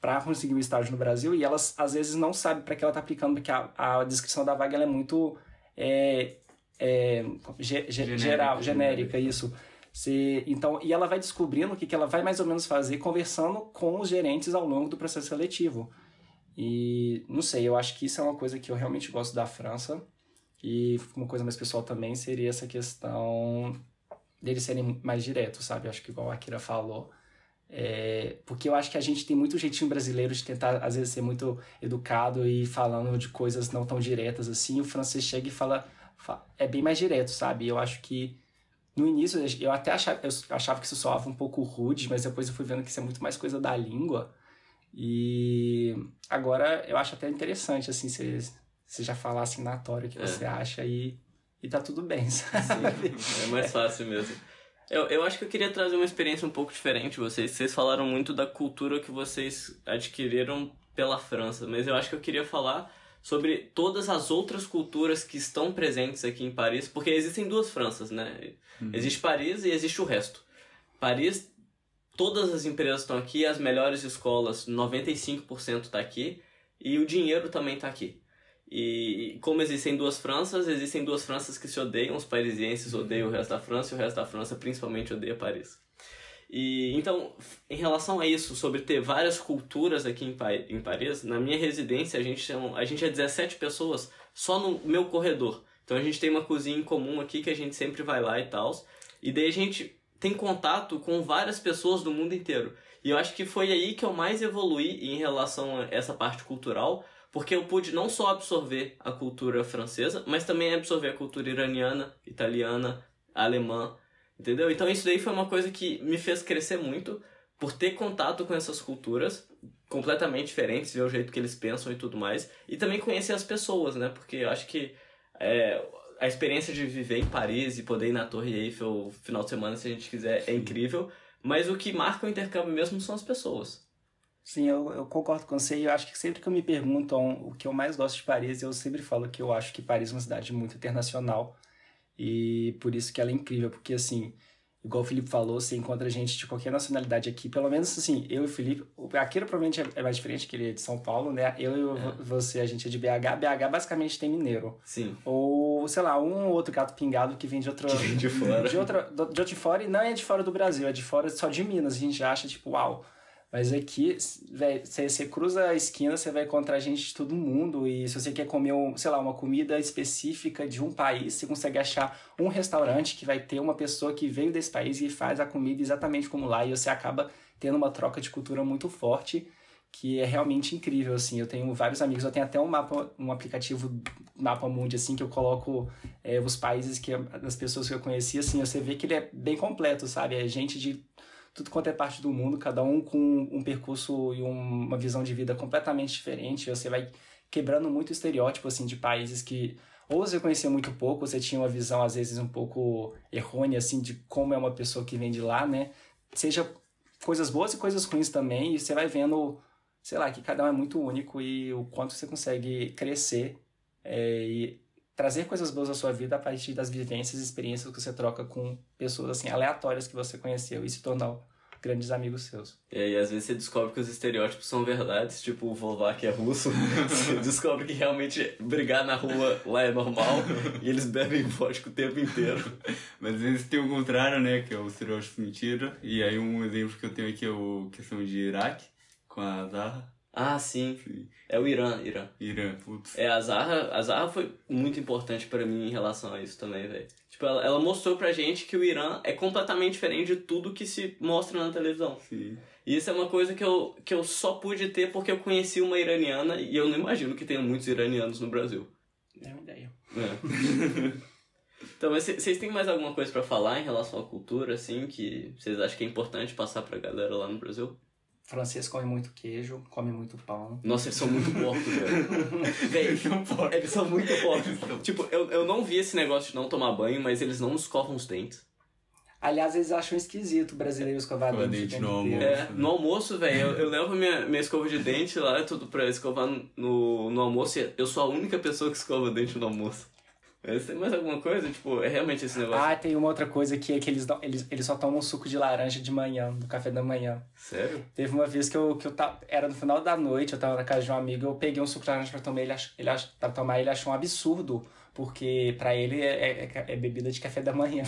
para conseguir um estágio no Brasil e elas às vezes não sabem para que ela está aplicando, porque a, a descrição da vaga é muito é, é, ge, genérica, geral, genérica, isso. Se, então, e ela vai descobrindo o que, que ela vai mais ou menos fazer conversando com os gerentes ao longo do processo seletivo. E não sei, eu acho que isso é uma coisa que eu realmente gosto da França. E uma coisa mais pessoal também seria essa questão deles serem mais diretos, sabe? Eu acho que igual a Akira falou. É, porque eu acho que a gente tem muito jeitinho brasileiro de tentar, às vezes, ser muito educado e falando de coisas não tão diretas assim. O francês chega e fala, fala é bem mais direto, sabe? Eu acho que no início, eu até achava, eu achava que isso soava um pouco rude, mas depois eu fui vendo que isso é muito mais coisa da língua. E agora eu acho até interessante, assim, você, você já falar assim na tória o que é. você acha e, e tá tudo bem, sabe? Sim, é mais fácil mesmo. Eu, eu acho que eu queria trazer uma experiência um pouco diferente. Vocês, vocês falaram muito da cultura que vocês adquiriram pela França, mas eu acho que eu queria falar sobre todas as outras culturas que estão presentes aqui em Paris, porque existem duas Franças, né? Uhum. Existe Paris e existe o resto. Paris, todas as empresas estão aqui, as melhores escolas, 95% está aqui, e o dinheiro também está aqui. E como existem duas Franças, existem duas Franças que se odeiam, os parisienses odeiam o resto da França e o resto da França principalmente odeia Paris. E então, em relação a isso, sobre ter várias culturas aqui em, pa em Paris, na minha residência a gente, é a gente é 17 pessoas só no meu corredor. Então a gente tem uma cozinha em comum aqui que a gente sempre vai lá e tal. E daí a gente tem contato com várias pessoas do mundo inteiro. E eu acho que foi aí que eu mais evoluí em relação a essa parte cultural, porque eu pude não só absorver a cultura francesa, mas também absorver a cultura iraniana, italiana, alemã, Entendeu? Então isso daí foi uma coisa que me fez crescer muito por ter contato com essas culturas completamente diferentes, ver o jeito que eles pensam e tudo mais. E também conhecer as pessoas, né? Porque eu acho que é, a experiência de viver em Paris e poder ir na Torre Eiffel final de semana, se a gente quiser, é incrível. Mas o que marca o intercâmbio mesmo são as pessoas. Sim, eu, eu concordo com você. E eu acho que sempre que me perguntam o que eu mais gosto de Paris, eu sempre falo que eu acho que Paris é uma cidade muito internacional. E por isso que ela é incrível, porque assim, igual o Felipe falou, você encontra gente de qualquer nacionalidade aqui. Pelo menos, assim, eu e o Felipe... o- Aquilo provavelmente é- é mais diferente, que ele é de São Paulo, né? Eu e o- você, a gente é de BH. BH basicamente tem mineiro. Sim. Ou, sei lá, um ou outro gato pingado que vem de outra... Que vem de fora. De, outra, de outro de fora, e não é de fora do Brasil, é de fora só de Minas. A gente acha, tipo, uau. Mas aqui, você cruza a esquina, você vai encontrar gente de todo mundo. E se você quer comer, um, sei lá, uma comida específica de um país, você consegue achar um restaurante que vai ter uma pessoa que veio desse país e faz a comida exatamente como lá. E você acaba tendo uma troca de cultura muito forte, que é realmente incrível, assim. Eu tenho vários amigos, eu tenho até um mapa, um aplicativo Mapa Mundi, assim, que eu coloco é, os países que as pessoas que eu conheci, assim, você vê que ele é bem completo, sabe? É gente de tudo quanto é parte do mundo, cada um com um percurso e um- uma visão de vida completamente diferente. Você vai quebrando muito estereótipo, assim, de países que ou você conhecia muito pouco, você tinha uma visão, às vezes, um pouco errônea, assim, de como é uma pessoa que vem de lá, né? Seja coisas boas e coisas ruins também, e você vai vendo, sei lá, que cada um é muito único e o quanto você consegue crescer é, e trazer coisas boas à sua vida a partir das vivências e experiências que você troca com pessoas assim aleatórias que você conheceu e se tornar grandes amigos seus. E aí, às vezes, você descobre que os estereótipos são verdades, tipo o que é russo. você descobre que realmente brigar na rua lá é normal e eles bebem vodka o tempo inteiro. Mas às vezes tem o contrário, né? Que é o estereótipo mentira. E aí um exemplo que eu tenho aqui é o questão de Iraque, com a Zahra. Ah, sim. Sim. É o Irã, Irã. Irã, putz. É, a Zahra, a Zahra foi muito importante pra mim em relação a isso também, velho. Tipo, ela, ela mostrou pra gente que o Irã é completamente diferente de tudo que se mostra na televisão. Sim. E isso é uma coisa que eu, que eu só pude ter porque eu conheci uma iraniana e eu não imagino que tenha muitos iranianos no Brasil. É uma ideia. É. então, vocês têm mais alguma coisa pra falar em relação à cultura, assim, que vocês acham que é importante passar pra galera lá no Brasil? Francês come muito queijo, come muito pão. Nossa, eles são muito porcos, velho. Véi, eles são muito porcos. tipo, eu, eu não vi esse negócio de não tomar banho, mas eles não escovam os dentes. Aliás, eles acham esquisito o brasileiro escovar dente. dente no almoço. É, no almoço, velho, eu, eu levo minha, minha escova de dente lá, tudo pra escovar no, no almoço e eu sou a única pessoa que escova dente no almoço. Mas tem mais alguma coisa? Tipo, é realmente esse negócio. Ah, tem uma outra coisa que é que eles, eles, eles só tomam suco de laranja de manhã, no café da manhã. Sério? Teve uma vez que eu, que eu tava, era no final da noite, eu tava na casa de um amigo, eu peguei um suco de laranja pra tomar, ele, ach, ele ach, pra tomar, ele achou um absurdo, porque pra ele é, é, é bebida de café da manhã.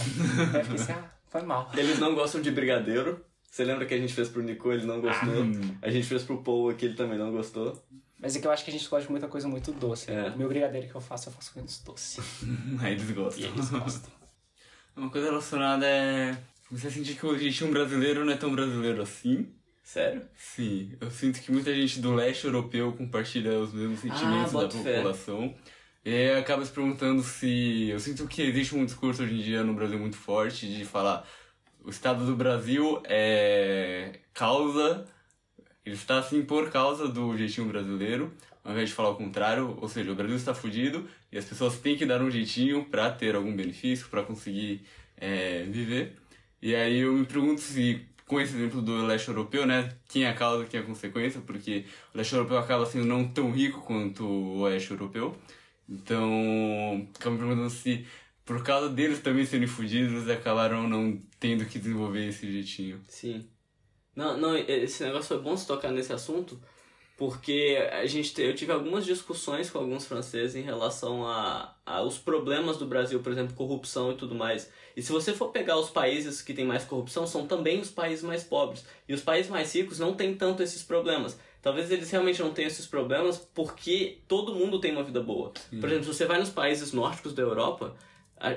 Aí eu fiquei assim, ah, foi mal. Eles não gostam de brigadeiro. Você lembra que a gente fez pro Nico, ele não gostou. Hum. A gente fez pro Paul aqui, ele também não gostou. Mas é que eu acho que a gente gosta de muita coisa muito doce. É. O meu brigadeiro que eu faço, eu faço menos doce. Aí eles E gostam. eles gostam. Uma coisa relacionada é. Você sentir que o jeitinho brasileiro não é tão brasileiro assim? Sério? Sim, eu sinto que muita gente do leste europeu compartilha os mesmos sentimentos da boto fé. população. E acaba se perguntando se. Eu sinto que existe um discurso hoje em dia no Brasil muito forte de falar o Estado do Brasil é causa. Ele está assim por causa do jeitinho brasileiro, ao invés de falar o contrário, ou seja, o Brasil está fudido e as pessoas têm que dar um jeitinho para ter algum benefício, para conseguir é, viver. E aí eu me pergunto se, com esse exemplo do leste europeu, né, quem é a causa, quem é a consequência, porque o leste europeu acaba sendo não tão rico quanto o oeste europeu. Então, acabo me perguntando se, por causa deles também serem fudidos, eles acabaram não tendo que desenvolver esse jeitinho. Sim. Não, não, esse negócio foi bom se tocar nesse assunto, porque a gente te- eu tive algumas discussões com alguns franceses em relação a, a os problemas do Brasil, por exemplo, corrupção e tudo mais. E se você for pegar os países que têm mais corrupção, são também os países mais pobres. E os países mais ricos não têm tanto esses problemas. Talvez eles realmente não tenham esses problemas porque todo mundo tem uma vida boa. Por exemplo, se você vai nos países nórdicos da Europa,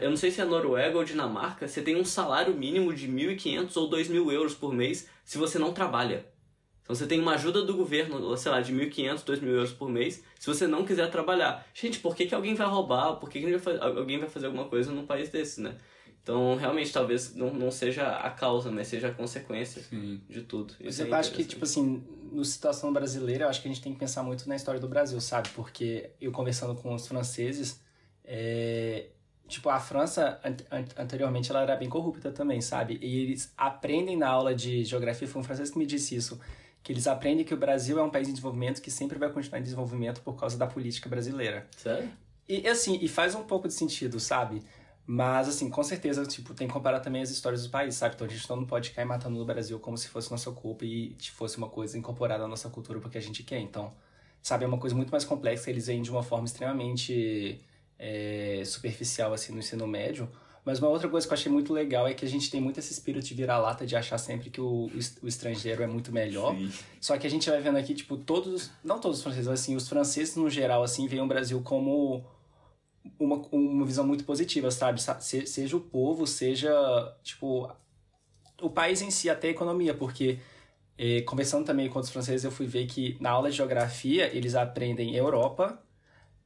eu não sei se é Noruega ou Dinamarca, você tem um salário mínimo de 1.500 ou 2.000 euros por mês se você não trabalha. Então você tem uma ajuda do governo, sei lá, de 1.500, 2.000 euros por mês, se você não quiser trabalhar. Gente, por que, que alguém vai roubar? Por que, que alguém vai fazer alguma coisa num país desse, né? Então, realmente, talvez não, não seja a causa, mas seja a consequência Sim. de tudo. Mas Isso é eu acho que, tipo assim, no situação brasileira, eu acho que a gente tem que pensar muito na história do Brasil, sabe? Porque eu conversando com os franceses, é... tipo, a França, an- an- anteriormente, ela era bem corrupta também, sabe? E eles aprendem na aula de geografia, foi um francês que me disse isso, que eles aprendem que o Brasil é um país em desenvolvimento que sempre vai continuar em desenvolvimento por causa da política brasileira. Sério? E assim, e faz um pouco de sentido, sabe? Mas, assim, com certeza, tipo, tem que comparar também as histórias do país, sabe? Então a gente não pode cair matando no Brasil como se fosse nossa culpa e fosse uma coisa incorporada à nossa cultura porque a gente quer. Então, sabe, é uma coisa muito mais complexa, eles vêm de uma forma extremamente é, superficial, assim, no ensino médio. Mas uma outra coisa que eu achei muito legal é que a gente tem muito esse espírito de virar-lata, de achar sempre que o, o estrangeiro é muito melhor. Sim. Só que a gente vai vendo aqui, tipo, todos, não todos os franceses, mas assim, os franceses no geral, assim, veem o Brasil como uma, uma visão muito positiva, sabe? Se, seja o povo, seja, tipo, o país em si, até a economia, porque eh, conversando também com outros franceses, eu fui ver que na aula de geografia eles aprendem Europa,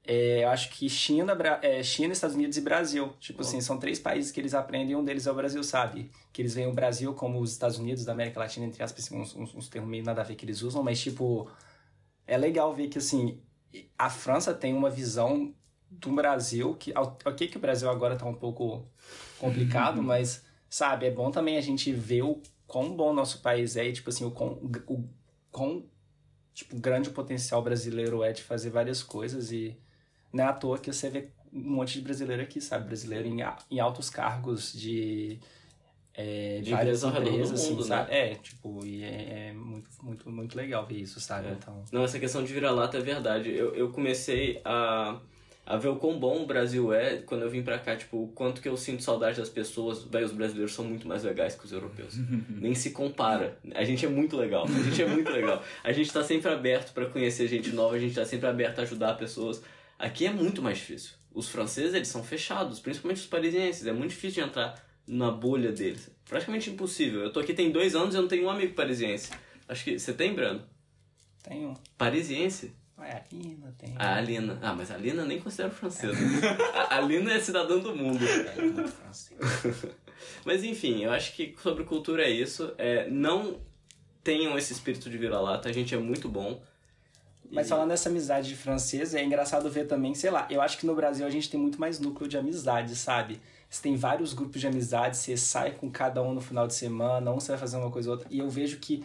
é, eu acho que China, é, China, Estados Unidos e Brasil. Tipo oh. assim, são três países que eles aprendem e um deles é o Brasil, sabe? Que eles veem o Brasil como os Estados Unidos da América Latina, entre aspas, assim, uns, uns, uns termos meio nada a ver que eles usam, mas tipo, é legal ver que assim, a França tem uma visão do Brasil, que ok que o Brasil agora tá um pouco complicado, mas sabe, é bom também a gente ver o quão bom nosso país é e tipo assim, o quão, o quão tipo, grande o potencial brasileiro é de fazer várias coisas e não é à toa que você vê um monte de brasileiro aqui, sabe? Brasileiro em, em altos cargos de, é, de várias empresas, assim, mundo, sabe? Né? É, tipo, e é, é, muito, muito, muito legal ver isso, sabe? É. Então... Não, essa questão de vira-lata é verdade. Eu, eu comecei a, a ver o quão bom o Brasil é quando eu vim pra cá, tipo, o quanto que eu sinto saudade das pessoas. Véi, os brasileiros são muito mais legais que os europeus. Nem se compara. A gente é muito legal. A gente é muito legal. A gente tá sempre aberto para conhecer gente nova, a gente tá sempre aberto a ajudar pessoas. Aqui é muito mais difícil. Os franceses, eles são fechados, principalmente os parisienses. É muito difícil de entrar na bolha deles. Praticamente impossível. Eu tô aqui tem dois anos e eu não tenho um amigo parisiense. Acho que... Você tem, Brano? Tenho. Parisiense? É, a Lina tem. Ah, a Lina. Ah, mas a Lina nem considero francesa. a, a Lina é cidadã do mundo. É, muito francesa. mas enfim, eu acho que sobre cultura é isso. É, não tenham esse espírito de vira-lata. A gente é muito bom. Mas falando dessa amizade de francês, é engraçado ver também, sei lá, eu acho que no Brasil a gente tem muito mais núcleo de amizade, sabe? Você tem vários grupos de amizade, você sai com cada um no final de semana, um você vai fazer uma coisa ou outra. E eu vejo que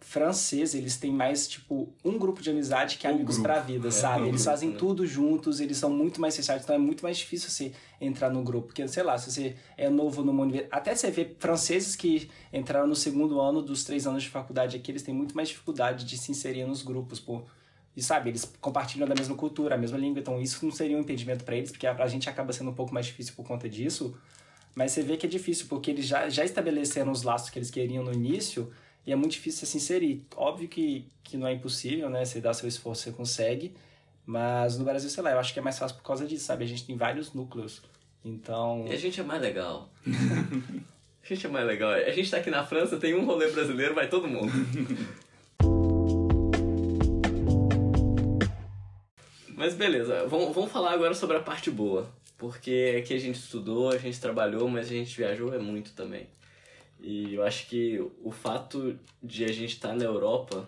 francês, eles têm mais, tipo, um grupo de amizade que um amigos grupo. pra vida, é, sabe? Um eles grupo, fazem né? tudo juntos, eles são muito mais fechados, então é muito mais difícil você entrar no grupo. Porque, sei lá, se você é novo numa universidade... Até você vê franceses que entraram no segundo ano dos três anos de faculdade aqui, eles têm muito mais dificuldade de se inserir nos grupos, por e sabe, eles compartilham da mesma cultura, a mesma língua, então isso não seria um impedimento para eles, porque a, a gente acaba sendo um pouco mais difícil por conta disso. Mas você vê que é difícil, porque eles já, já estabeleceram os laços que eles queriam no início, e é muito difícil se inserir. Óbvio que, que não é impossível, né? Você dá seu esforço, você consegue. Mas no Brasil, sei lá, eu acho que é mais fácil por causa disso, sabe? A gente tem vários núcleos. Então. E a gente é mais legal. a gente é mais legal. A gente tá aqui na França, tem um rolê brasileiro, vai todo mundo. Mas beleza, vamos, vamos falar agora sobre a parte boa. Porque aqui a gente estudou, a gente trabalhou, mas a gente viajou é muito também. E eu acho que o fato de a gente estar tá na Europa.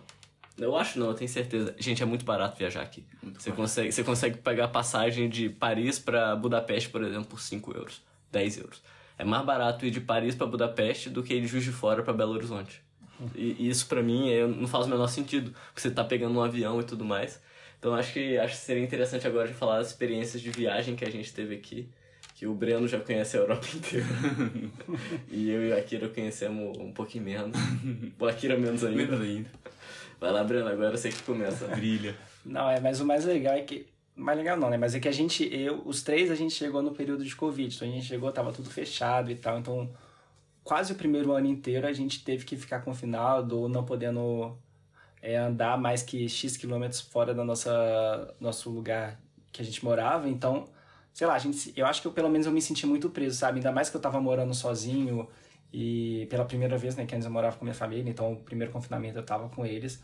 Eu acho não, eu tenho certeza. Gente, é muito barato viajar aqui. Muito você, consegue, você consegue pegar passagem de Paris para Budapeste, por exemplo, por 5 euros, 10 euros. É mais barato ir de Paris para Budapeste do que ir de Juiz de Fora para Belo Horizonte. E, isso para mim é, não faz o menor sentido, porque você tá pegando um avião e tudo mais. Então acho que, acho que seria interessante agora de falar das experiências de viagem que a gente teve aqui. Que o Breno já conhece a Europa inteira. e eu e o Akira conhecemos um pouquinho menos. O Akira menos ainda. Menos ainda. Vai lá, Breno, agora você que começa. Brilha. Não, é, mas o mais legal é que. Mais legal não, né? Mas é que a gente, eu, os três, a gente chegou no período de Covid. Então a gente chegou, tava tudo fechado e tal. Então, quase o primeiro ano inteiro a gente teve que ficar confinado ou não podendo é andar mais que X quilômetros fora do nosso lugar que a gente morava. Então, sei lá, a gente, eu acho que eu, pelo menos eu me senti muito preso, sabe? Ainda mais que eu tava morando sozinho e pela primeira vez, né, que antes eu morava com minha família, então o primeiro confinamento eu tava com eles.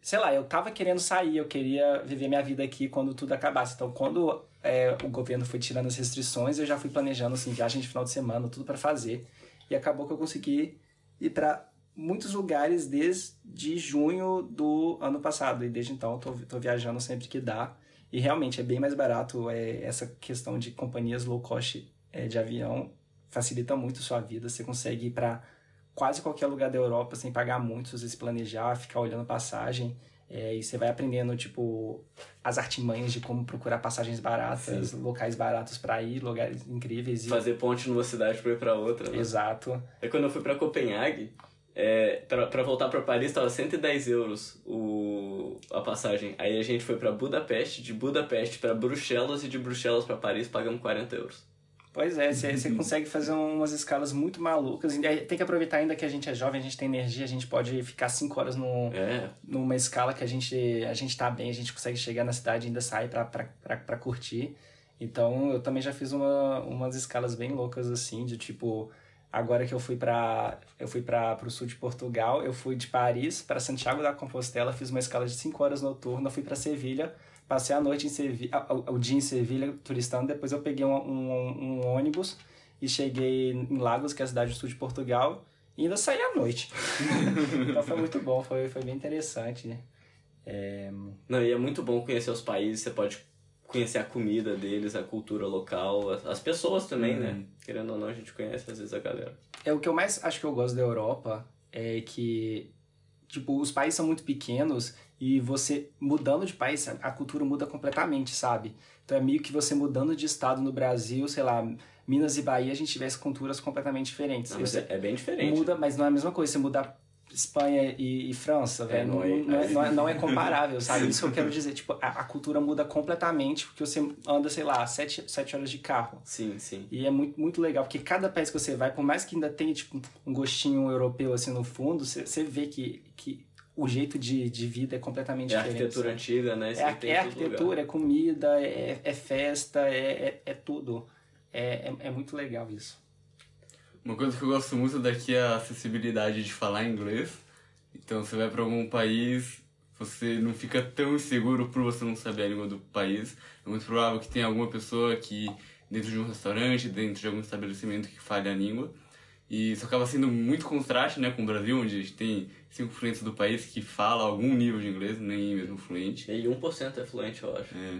Sei lá, eu tava querendo sair, eu queria viver minha vida aqui quando tudo acabasse. Então, quando é, o governo foi tirando as restrições, eu já fui planejando, assim, viagem de final de semana, tudo para fazer. E acabou que eu consegui ir para muitos lugares desde junho do ano passado. E desde então tô, tô viajando sempre que dá. E realmente é bem mais barato. É, essa questão de companhias low cost é, de avião facilita muito a sua vida. Você consegue ir para quase qualquer lugar da Europa sem pagar muito, se você planejar, ficar olhando passagem. É, e você vai aprendendo, tipo, as artimanhas de como procurar passagens baratas, Sim. locais baratos para ir, lugares incríveis. E... Fazer ponte numa cidade para ir para outra. Né? Exato. É quando eu fui para Copenhague, é, para voltar para Paris tava 110 euros o, a passagem. Aí a gente foi para Budapeste, de Budapeste para Bruxelas e de Bruxelas para Paris pagamos 40 euros. Pois é, você consegue fazer umas escalas muito malucas. Tem que aproveitar ainda que a gente é jovem, a gente tem energia, a gente pode ficar 5 horas no, é. numa escala que a gente, a gente tá bem, a gente consegue chegar na cidade e ainda sair pra curtir. Então eu também já fiz uma, umas escalas bem loucas assim, de tipo, agora que eu fui para eu fui para o sul de Portugal, eu fui de Paris para Santiago da Compostela, fiz uma escala de 5 horas noturna, fui para Sevilha Passei a noite em Sevilha, o dia em Sevilha turistando, depois eu peguei um, um, um, ônibus e cheguei em Lagos, que é a cidade do sul de Portugal, e ainda saí à noite. então foi muito bom, foi, foi bem interessante. É... Não, e é muito bom conhecer os países, você pode conhecer a comida deles, a cultura local, as pessoas também, né? Uhum. Querendo ou não, a gente conhece às vezes a galera. É o que eu mais acho que eu gosto da Europa é que tipo, os países são muito pequenos e você mudando de país, a cultura muda completamente, sabe? Então é meio que você mudando de estado no Brasil, sei lá, Minas e Bahia, a gente tivesse culturas completamente diferentes. Não, é, é bem diferente. Muda, mas não é a mesma coisa. Você mudar Espanha e, e França, é, velho, não, é, não, é, não, é, não, é, comparável, sabe? Isso que eu quero dizer. Tipo, a, a, cultura muda completamente porque você anda, sei lá, sete, sete horas de carro. Sim, sim. E é muito, muito legal, porque cada país que você vai, por mais que ainda tenha, tipo, um gostinho europeu, assim, no fundo, você, você vê que, que o jeito de, de vida é completamente é diferente. É arquitetura sabe? antiga, né? Isso é, é arquitetura, é comida, é, é festa, é, é, é tudo. É, é, é, muito legal isso. Uma coisa que eu gosto muito daqui é a acessibilidade de falar inglês. Então, você vai para algum país, você não fica tão inseguro por você não saber a língua do país. É muito provável que tenha alguma pessoa que, dentro de um restaurante, dentro de algum estabelecimento, que fale a língua. E isso acaba sendo muito contraste né, com o Brasil, onde a gente tem 5% do país que fala algum nível de inglês, nem mesmo fluente. E 1% é fluente, eu acho. É.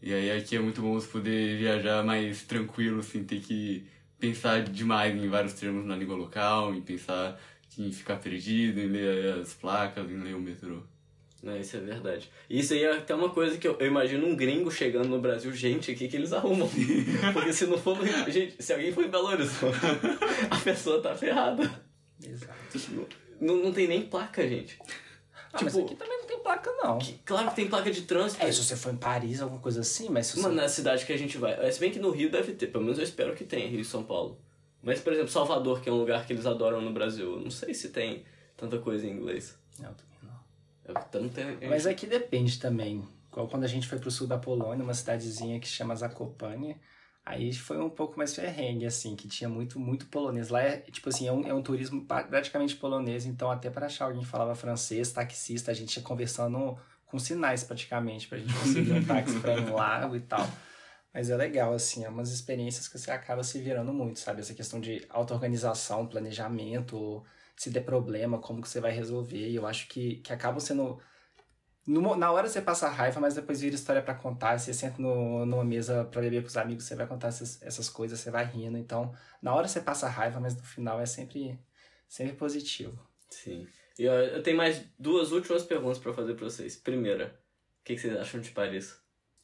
E aí aqui é muito bom você poder viajar mais tranquilo, sem ter que pensar demais em vários termos na língua local, em pensar em ficar perdido, em ler as placas, em ler o metrô. Não, isso é verdade. Isso aí é até uma coisa que eu, eu, imagino um gringo chegando no Brasil, gente, o que, que eles arrumam? Porque se não for gente, se alguém for em Belo Horizonte, a pessoa tá ferrada. Exato. Não, não tem nem placa, gente. Ah, tipo, mas aqui também placa, não. Que, claro que tem placa de trânsito. É, se você for em Paris, alguma coisa assim, mas se você... Mano, na cidade que a gente vai. É, se bem que no Rio deve ter, pelo menos eu espero que tenha, Rio e São Paulo. Mas, por exemplo, Salvador, que é um lugar que eles adoram no Brasil, não sei se tem tanta coisa em inglês. Não, também não. É tanto Mas aqui depende também. Quando a gente foi pro sul da Polônia, uma cidadezinha que chama Zakopane, aí foi um pouco mais ferrengue, assim, que tinha muito, muito polonês. Lá é, tipo assim, é um, é um turismo praticamente polonês, então até para achar alguém que falava francês, taxista, a gente ia conversando com sinais praticamente, pra gente conseguir um táxi pra ir no lago e tal. Mas é legal, assim, é umas experiências que você acaba se virando muito, sabe? Essa questão de auto-organização, planejamento, se der problema, como que você vai resolver. E eu acho que, que acabam sendo. Na hora você passa raiva, mas depois vira história para contar. Você senta no, numa mesa para beber com os amigos, você vai contar essas, essas coisas, você vai rindo. Então, na hora você passa raiva, mas no final é sempre, sempre positivo. Sim. E ó, eu tenho mais duas últimas perguntas para fazer para vocês. Primeira, o que, que vocês acham de Paris?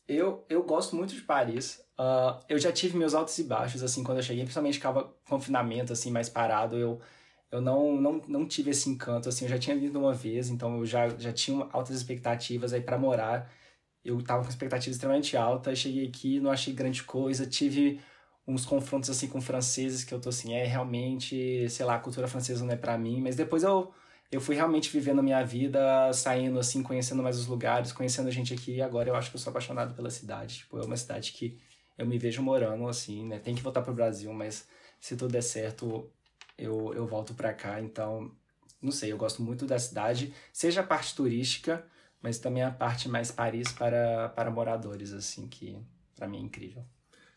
Eu, eu gosto muito de Paris. Uh, eu já tive meus altos e baixos, assim, quando eu cheguei, principalmente ficava confinamento, assim, mais parado. Eu, eu não, não, não tive esse encanto, assim, eu já tinha vindo uma vez, então eu já, já tinha altas expectativas aí para morar. Eu tava com expectativas extremamente altas, cheguei aqui, não achei grande coisa, tive uns confrontos assim com franceses que eu tô assim, é realmente, sei lá, a cultura francesa não é para mim, mas depois eu eu fui realmente vivendo a minha vida, saindo assim, conhecendo mais os lugares, conhecendo gente aqui, e agora eu acho que eu sou apaixonado pela cidade. Tipo, é uma cidade que eu me vejo morando assim, né? Tem que voltar pro Brasil, mas se tudo der certo, eu, eu volto para cá. Então, não sei, eu gosto muito da cidade, seja a parte turística, mas também a parte mais Paris para, para moradores, assim, que para mim é incrível.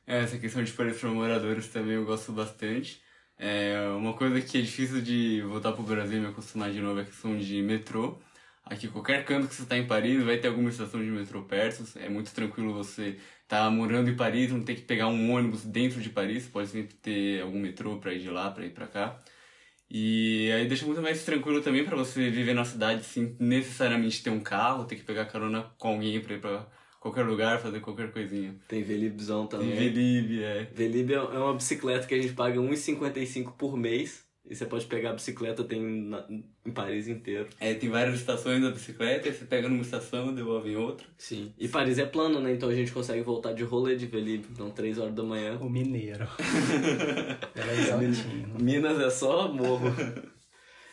É, essa questão de Paris para moradores também eu gosto bastante. É, uma coisa que é difícil de voltar pro Brasil e me acostumar de novo é a questão de metrô. Aqui, qualquer canto que você está em Paris, vai ter alguma estação de metrô perto. É muito tranquilo você tá morando em Paris, não ter que pegar um ônibus dentro de Paris. Pode sempre ter algum metrô para ir de lá, para ir para cá. E aí deixa muito mais tranquilo também para você viver na cidade sem necessariamente ter um carro, ter que pegar carona com alguém pra ir pra qualquer lugar, fazer qualquer coisinha. Tem Velibzão também. Tem Velib, é. Velib é uma bicicleta que a gente paga R$1,55 por mês. E você pode pegar a bicicleta, tem na, em Paris inteiro. É, tem várias estações da bicicleta, e você pega numa estação, devolve em outra. Sim. E Paris é plano, né? Então a gente consegue voltar de rolê de Velib. Então, 3 horas da manhã. O mineiro. Ela é. Minas é só morro.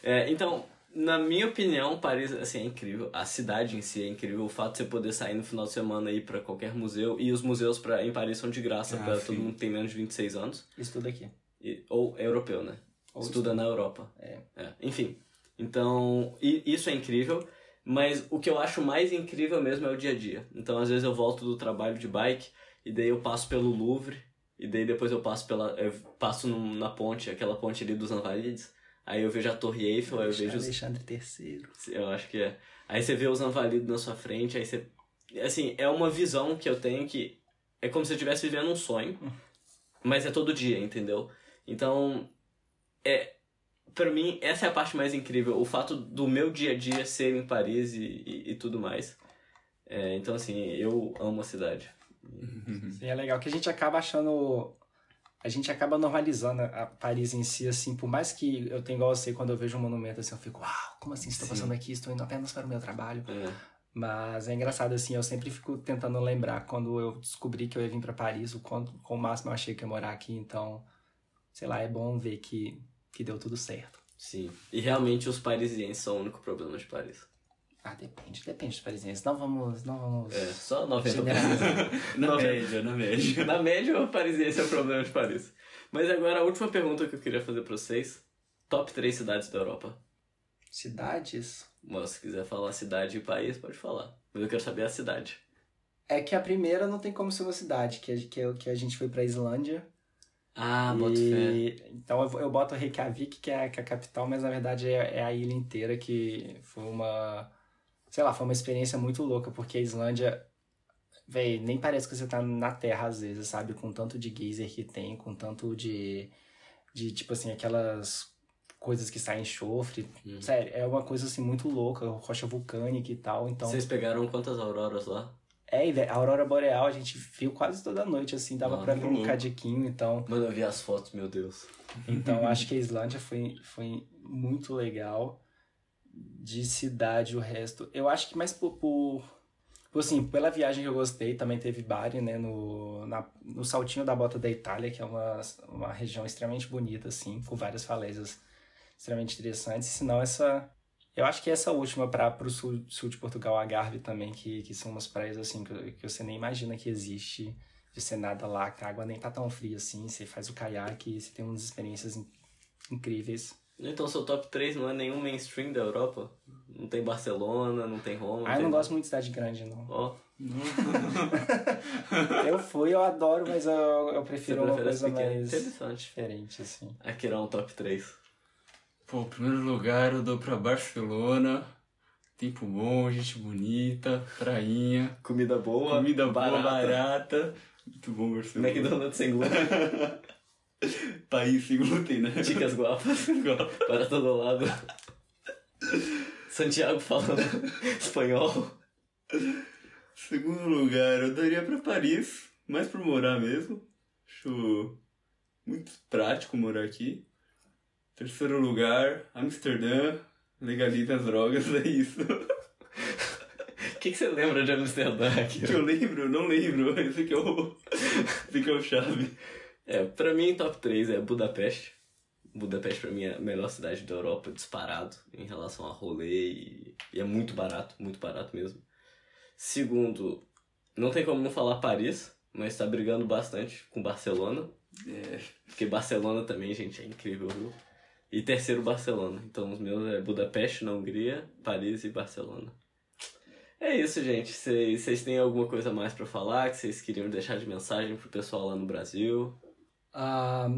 é, então, na minha opinião, Paris assim, é incrível. A cidade em si é incrível. O fato de você poder sair no final de semana e ir pra qualquer museu. E os museus pra, em Paris são de graça Ah, pra sim. todo mundo que tem menos de 26 anos. Estuda aqui. E- ou é europeu, né? Ou Estuda na Europa. É. Enfim. Então, isso é incrível. Mas o que eu acho mais incrível mesmo é o dia a dia. Então, às vezes eu volto do trabalho de bike e daí eu passo pelo Louvre e daí depois eu passo pela eu passo na ponte, aquela ponte ali dos Invalides. Aí eu vejo a Torre Eiffel, aí eu vejo os, Alexandre III. eu acho que é. Aí você vê os Invalides na sua frente, aí você assim, é uma visão que eu tenho que é como se eu estivesse vivendo um sonho, mas é todo dia, entendeu? Então, é para mim essa é a parte mais incrível, o fato do meu dia a dia ser em Paris e, e, e tudo mais. É, então assim, eu amo a cidade. E é legal que a gente acaba achando. A gente acaba normalizando a Paris em si, assim, por mais que eu tenha igual você, quando eu vejo um monumento assim, eu fico, uau, como assim estou Sim. passando aqui? Estou indo apenas para o meu trabalho. É, Mas é engraçado, assim, eu sempre fico tentando lembrar quando eu descobri que eu ia vir para Paris, o quanto, com o máximo eu achei que ia morar aqui, então, sei lá, é bom ver que, que deu tudo certo. sim. E realmente os parisienses são o único problema de Paris. Ah, depende, depende dos parisienses. Não vamos, não vamos. É, só 90%. Generalizar. Na média, na média. Na média, o parisiense é o problema de Paris. Mas agora, a última pergunta que eu queria fazer pra vocês. Top 3 cidades da Europa. Cidades? Mas se quiser falar cidade e país, pode falar. Mas eu quero saber a cidade. É que a primeira não tem como ser uma cidade, que, a- que, é- que a gente foi pra Islândia. Ah, boto fé. e... Então eu, eu boto Reykjavik, que é, a- que é a capital, mas na verdade é, é a ilha inteira que foi uma. Sei lá, foi uma experiência muito louca, porque a Islândia. Véi, nem parece que você tá na Terra às vezes, sabe? Com tanto de geyser que tem, com tanto de. De, tipo assim, aquelas coisas que saem enxofre. Uhum. Sério, é uma coisa assim muito louca, rocha vulcânica e tal. Então. Vocês pegaram quantas auroras lá? É, véi, a aurora boreal a gente viu quase toda noite, assim, dava Ah, pra ver um louco. cadiquinho, então. Mano, eu vi as fotos, meu Deus. Então, acho que a Islândia foi, foi muito legal. De cidade, o resto. Eu acho que mais por, por, assim, pela viagem que eu gostei, também teve Bari, né, no, na, no Saltinho da Bota da Itália, que é uma, uma região extremamente bonita, assim, com várias falésias extremamente interessantes. Se não, essa. Eu acho que essa última para o sul, sul de Portugal, Algarve também, que, que são umas praias, assim, que, que você nem imagina que existe. Você nada lá, que a água nem tá tão fria assim, você faz o caiaque, você tem umas experiências in- incríveis. Então, seu top 3 não é nenhum mainstream da Europa? Não tem Barcelona, não tem Roma. Ah, eu tem... não gosto muito de cidade grande, não. Ó, Eu fui, eu adoro, mas eu, eu prefiro uma coisa mais Interessante. diferente, assim. Aqui era um top 3. Pô, primeiro lugar eu dou pra Barcelona. Tempo bom, gente bonita, prainha, Comida boa, comida boa, barata. barata. Muito bom, Barcelona. McDonald's sem glúten, País sem glúten, né? chicas guapas, para todo lado. Santiago falando espanhol. Segundo lugar, eu daria pra Paris, mais por morar mesmo. Acho muito prático morar aqui. Terceiro lugar, Amsterdã, legaliza as drogas, é isso. O que, que você lembra de Amsterdã aqui? Que eu lembro, não lembro. Esse aqui é o, esse aqui é o chave. É, pra mim, top 3 é Budapeste. Budapeste, pra mim, é a melhor cidade da Europa, disparado, em relação a rolê e, e é muito barato, muito barato mesmo. Segundo, não tem como não falar Paris, mas tá brigando bastante com Barcelona, É, porque Barcelona também, gente, é incrível, viu? E terceiro, Barcelona. Então, os meus é Budapeste, na Hungria, Paris e Barcelona. É isso, gente. Vocês têm alguma coisa mais pra falar que vocês queriam deixar de mensagem pro pessoal lá no Brasil? Ah,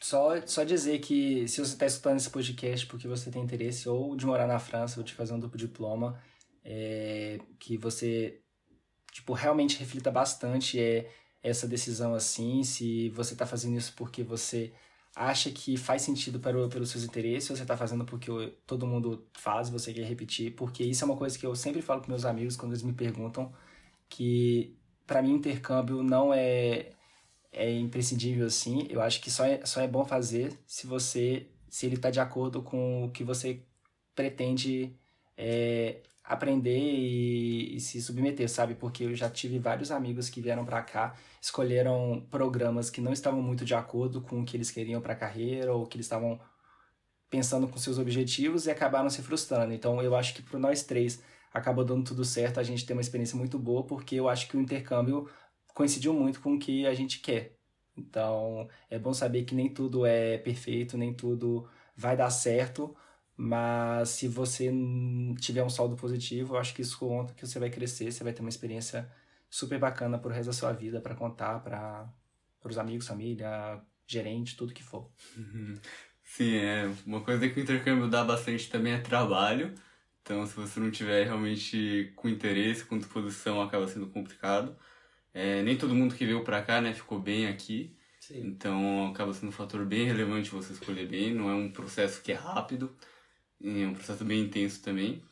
só, só dizer que se você está escutando esse podcast porque você tem interesse ou de morar na França ou de fazer um duplo diploma, é, que você tipo, realmente reflita bastante é, essa decisão assim, se você está fazendo isso porque você acha que faz sentido para pelos seus interesses, você está fazendo porque todo mundo faz, você quer repetir, porque isso é uma coisa que eu sempre falo com meus amigos quando eles me perguntam, que para mim intercâmbio não é é imprescindível assim. Eu acho que só é, só é bom fazer se você se ele está de acordo com o que você pretende é, aprender e, e, se submeter, sabe? Porque eu já tive vários amigos que vieram para cá, escolheram programas que não estavam muito de acordo com o que eles queriam para a carreira ou que eles estavam pensando com seus objetivos e acabaram se frustrando. Então, eu acho que para nós três acabou dando tudo certo, a gente tem uma experiência muito boa, porque eu acho que o intercâmbio coincidiu muito com o que a gente quer. Então, é bom saber que nem tudo é perfeito, nem tudo vai dar certo, mas se você tiver um saldo positivo, eu acho que isso conta que você vai crescer, você vai ter uma experiência super bacana pro resto da sua vida para contar para os amigos, família, gerente, tudo que for. Uhum. Sim, é uma coisa que o intercâmbio dá bastante também é trabalho. Então, se você não tiver realmente com interesse, com disposição, acaba sendo complicado. É, nem todo mundo que veio pra cá, né, ficou bem aqui. Sim. Então acaba sendo um fator bem relevante você escolher bem. Não é um processo que é rápido, é um processo bem intenso também.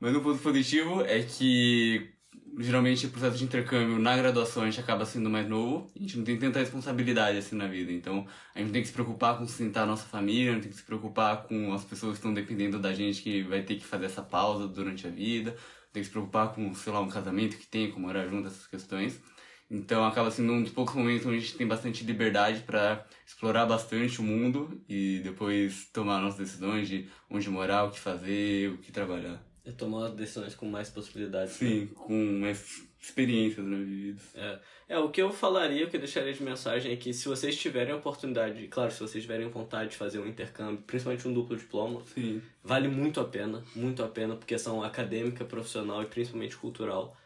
Mas um ponto positivo é que geralmente o processo de intercâmbio na graduação a gente acaba sendo mais novo, a gente não tem tanta responsabilidade assim na vida. Então a gente tem que se preocupar com sustentar a nossa família, gente tem que se preocupar com as pessoas que estão dependendo da gente que vai ter que fazer essa pausa durante a vida, tem que se preocupar com, sei lá, um casamento que tem, com morar junto, essas questões. Então acaba sendo um dos poucos momentos onde a gente tem bastante liberdade para explorar bastante o mundo e depois tomar nossas decisões de onde morar, o que fazer, o que trabalhar. É tomar decisões com mais possibilidades. Sim, né? com mais experiências né, vividas. É. é, o que eu falaria, o que eu deixaria de mensagem é que se vocês tiverem a oportunidade, claro, se vocês tiverem vontade de fazer um intercâmbio, principalmente um duplo diploma, Sim. vale muito a pena, muito a pena, porque são acadêmica, profissional e principalmente cultural.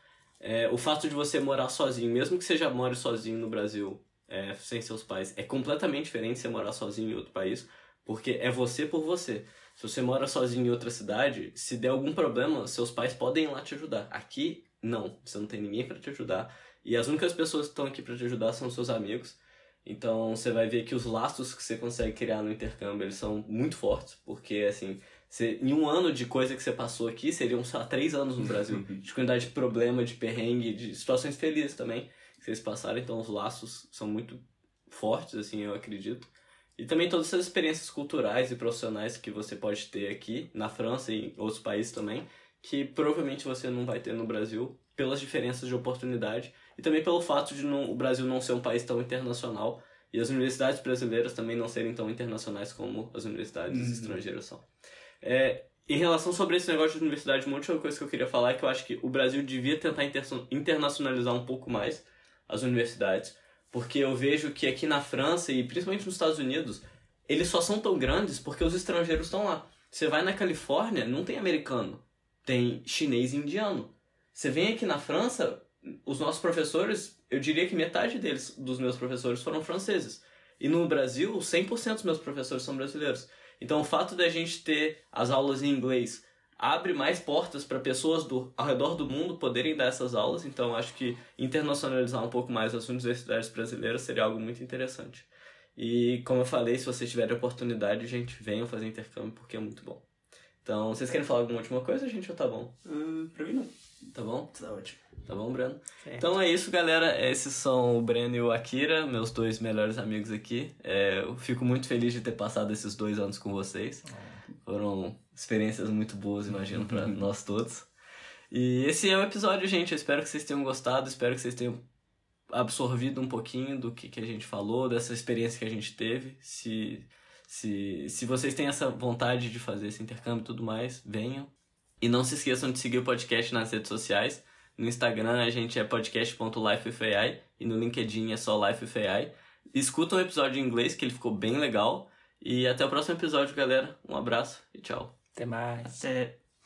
É, o fato de você morar sozinho, mesmo que você já more sozinho no Brasil, é, sem seus pais, é completamente diferente de você morar sozinho em outro país, porque é você por você. Se você mora sozinho em outra cidade, se der algum problema, seus pais podem ir lá te ajudar. Aqui, não. Você não tem ninguém para te ajudar. E as únicas pessoas que estão aqui para te ajudar são seus amigos. Então, você vai ver que os laços que você consegue criar no intercâmbio, eles são muito fortes, porque, assim, você, em um ano de coisa que você passou aqui, seriam só três anos no Brasil. de quantidade de problema, de perrengue, de situações felizes também que vocês passaram. Então os laços são muito fortes, assim, eu acredito. E também todas essas experiências culturais e profissionais que você pode ter aqui, na França e em outros países também, que provavelmente você não vai ter no Brasil, pelas diferenças de oportunidade e também pelo fato de não, o Brasil não ser um país tão internacional e as universidades brasileiras também não serem tão internacionais como as universidades uhum. estrangeiras são. É, em relação sobre esse negócio de universidade, uma última coisa que eu queria falar é que eu acho que o Brasil devia tentar internacionalizar um pouco mais as universidades, porque eu vejo que aqui na França e principalmente nos Estados Unidos, eles só são tão grandes porque os estrangeiros estão lá. Você vai na Califórnia, não tem americano, tem chinês e indiano. Você vem aqui na França, os nossos professores, eu diria que metade deles, dos meus professores, foram franceses. E no Brasil, 100% dos meus professores são brasileiros. Então, o fato da gente ter as aulas em inglês abre mais portas para pessoas do, ao redor do mundo poderem dar essas aulas. Então, acho que internacionalizar um pouco mais as universidades brasileiras seria algo muito interessante. E, como eu falei, se vocês tiverem oportunidade, gente, venham fazer intercâmbio porque é muito bom. Então, vocês querem falar alguma última coisa, gente, ou tá bom? Uh, pra mim não. Tá bom? Tá ótimo. Tá bom, Breno? Então é isso, galera. Esses são o Breno e o Akira, meus dois melhores amigos aqui. É, eu fico muito feliz de ter passado esses dois anos com vocês. Foram experiências muito boas, imagino, para nós todos. E esse é o episódio, gente. Eu espero que vocês tenham gostado, espero que vocês tenham absorvido um pouquinho do que, que a gente falou, dessa experiência que a gente teve. Se, se, se vocês têm essa vontade de fazer esse intercâmbio e tudo mais, venham. E não se esqueçam de seguir o podcast nas redes sociais. No Instagram a gente é podcast.lifewithai e no LinkedIn é só lifewithai. Escuta o um episódio em inglês que ele ficou bem legal. E até o próximo episódio, galera. Um abraço e tchau. Até mais. Até.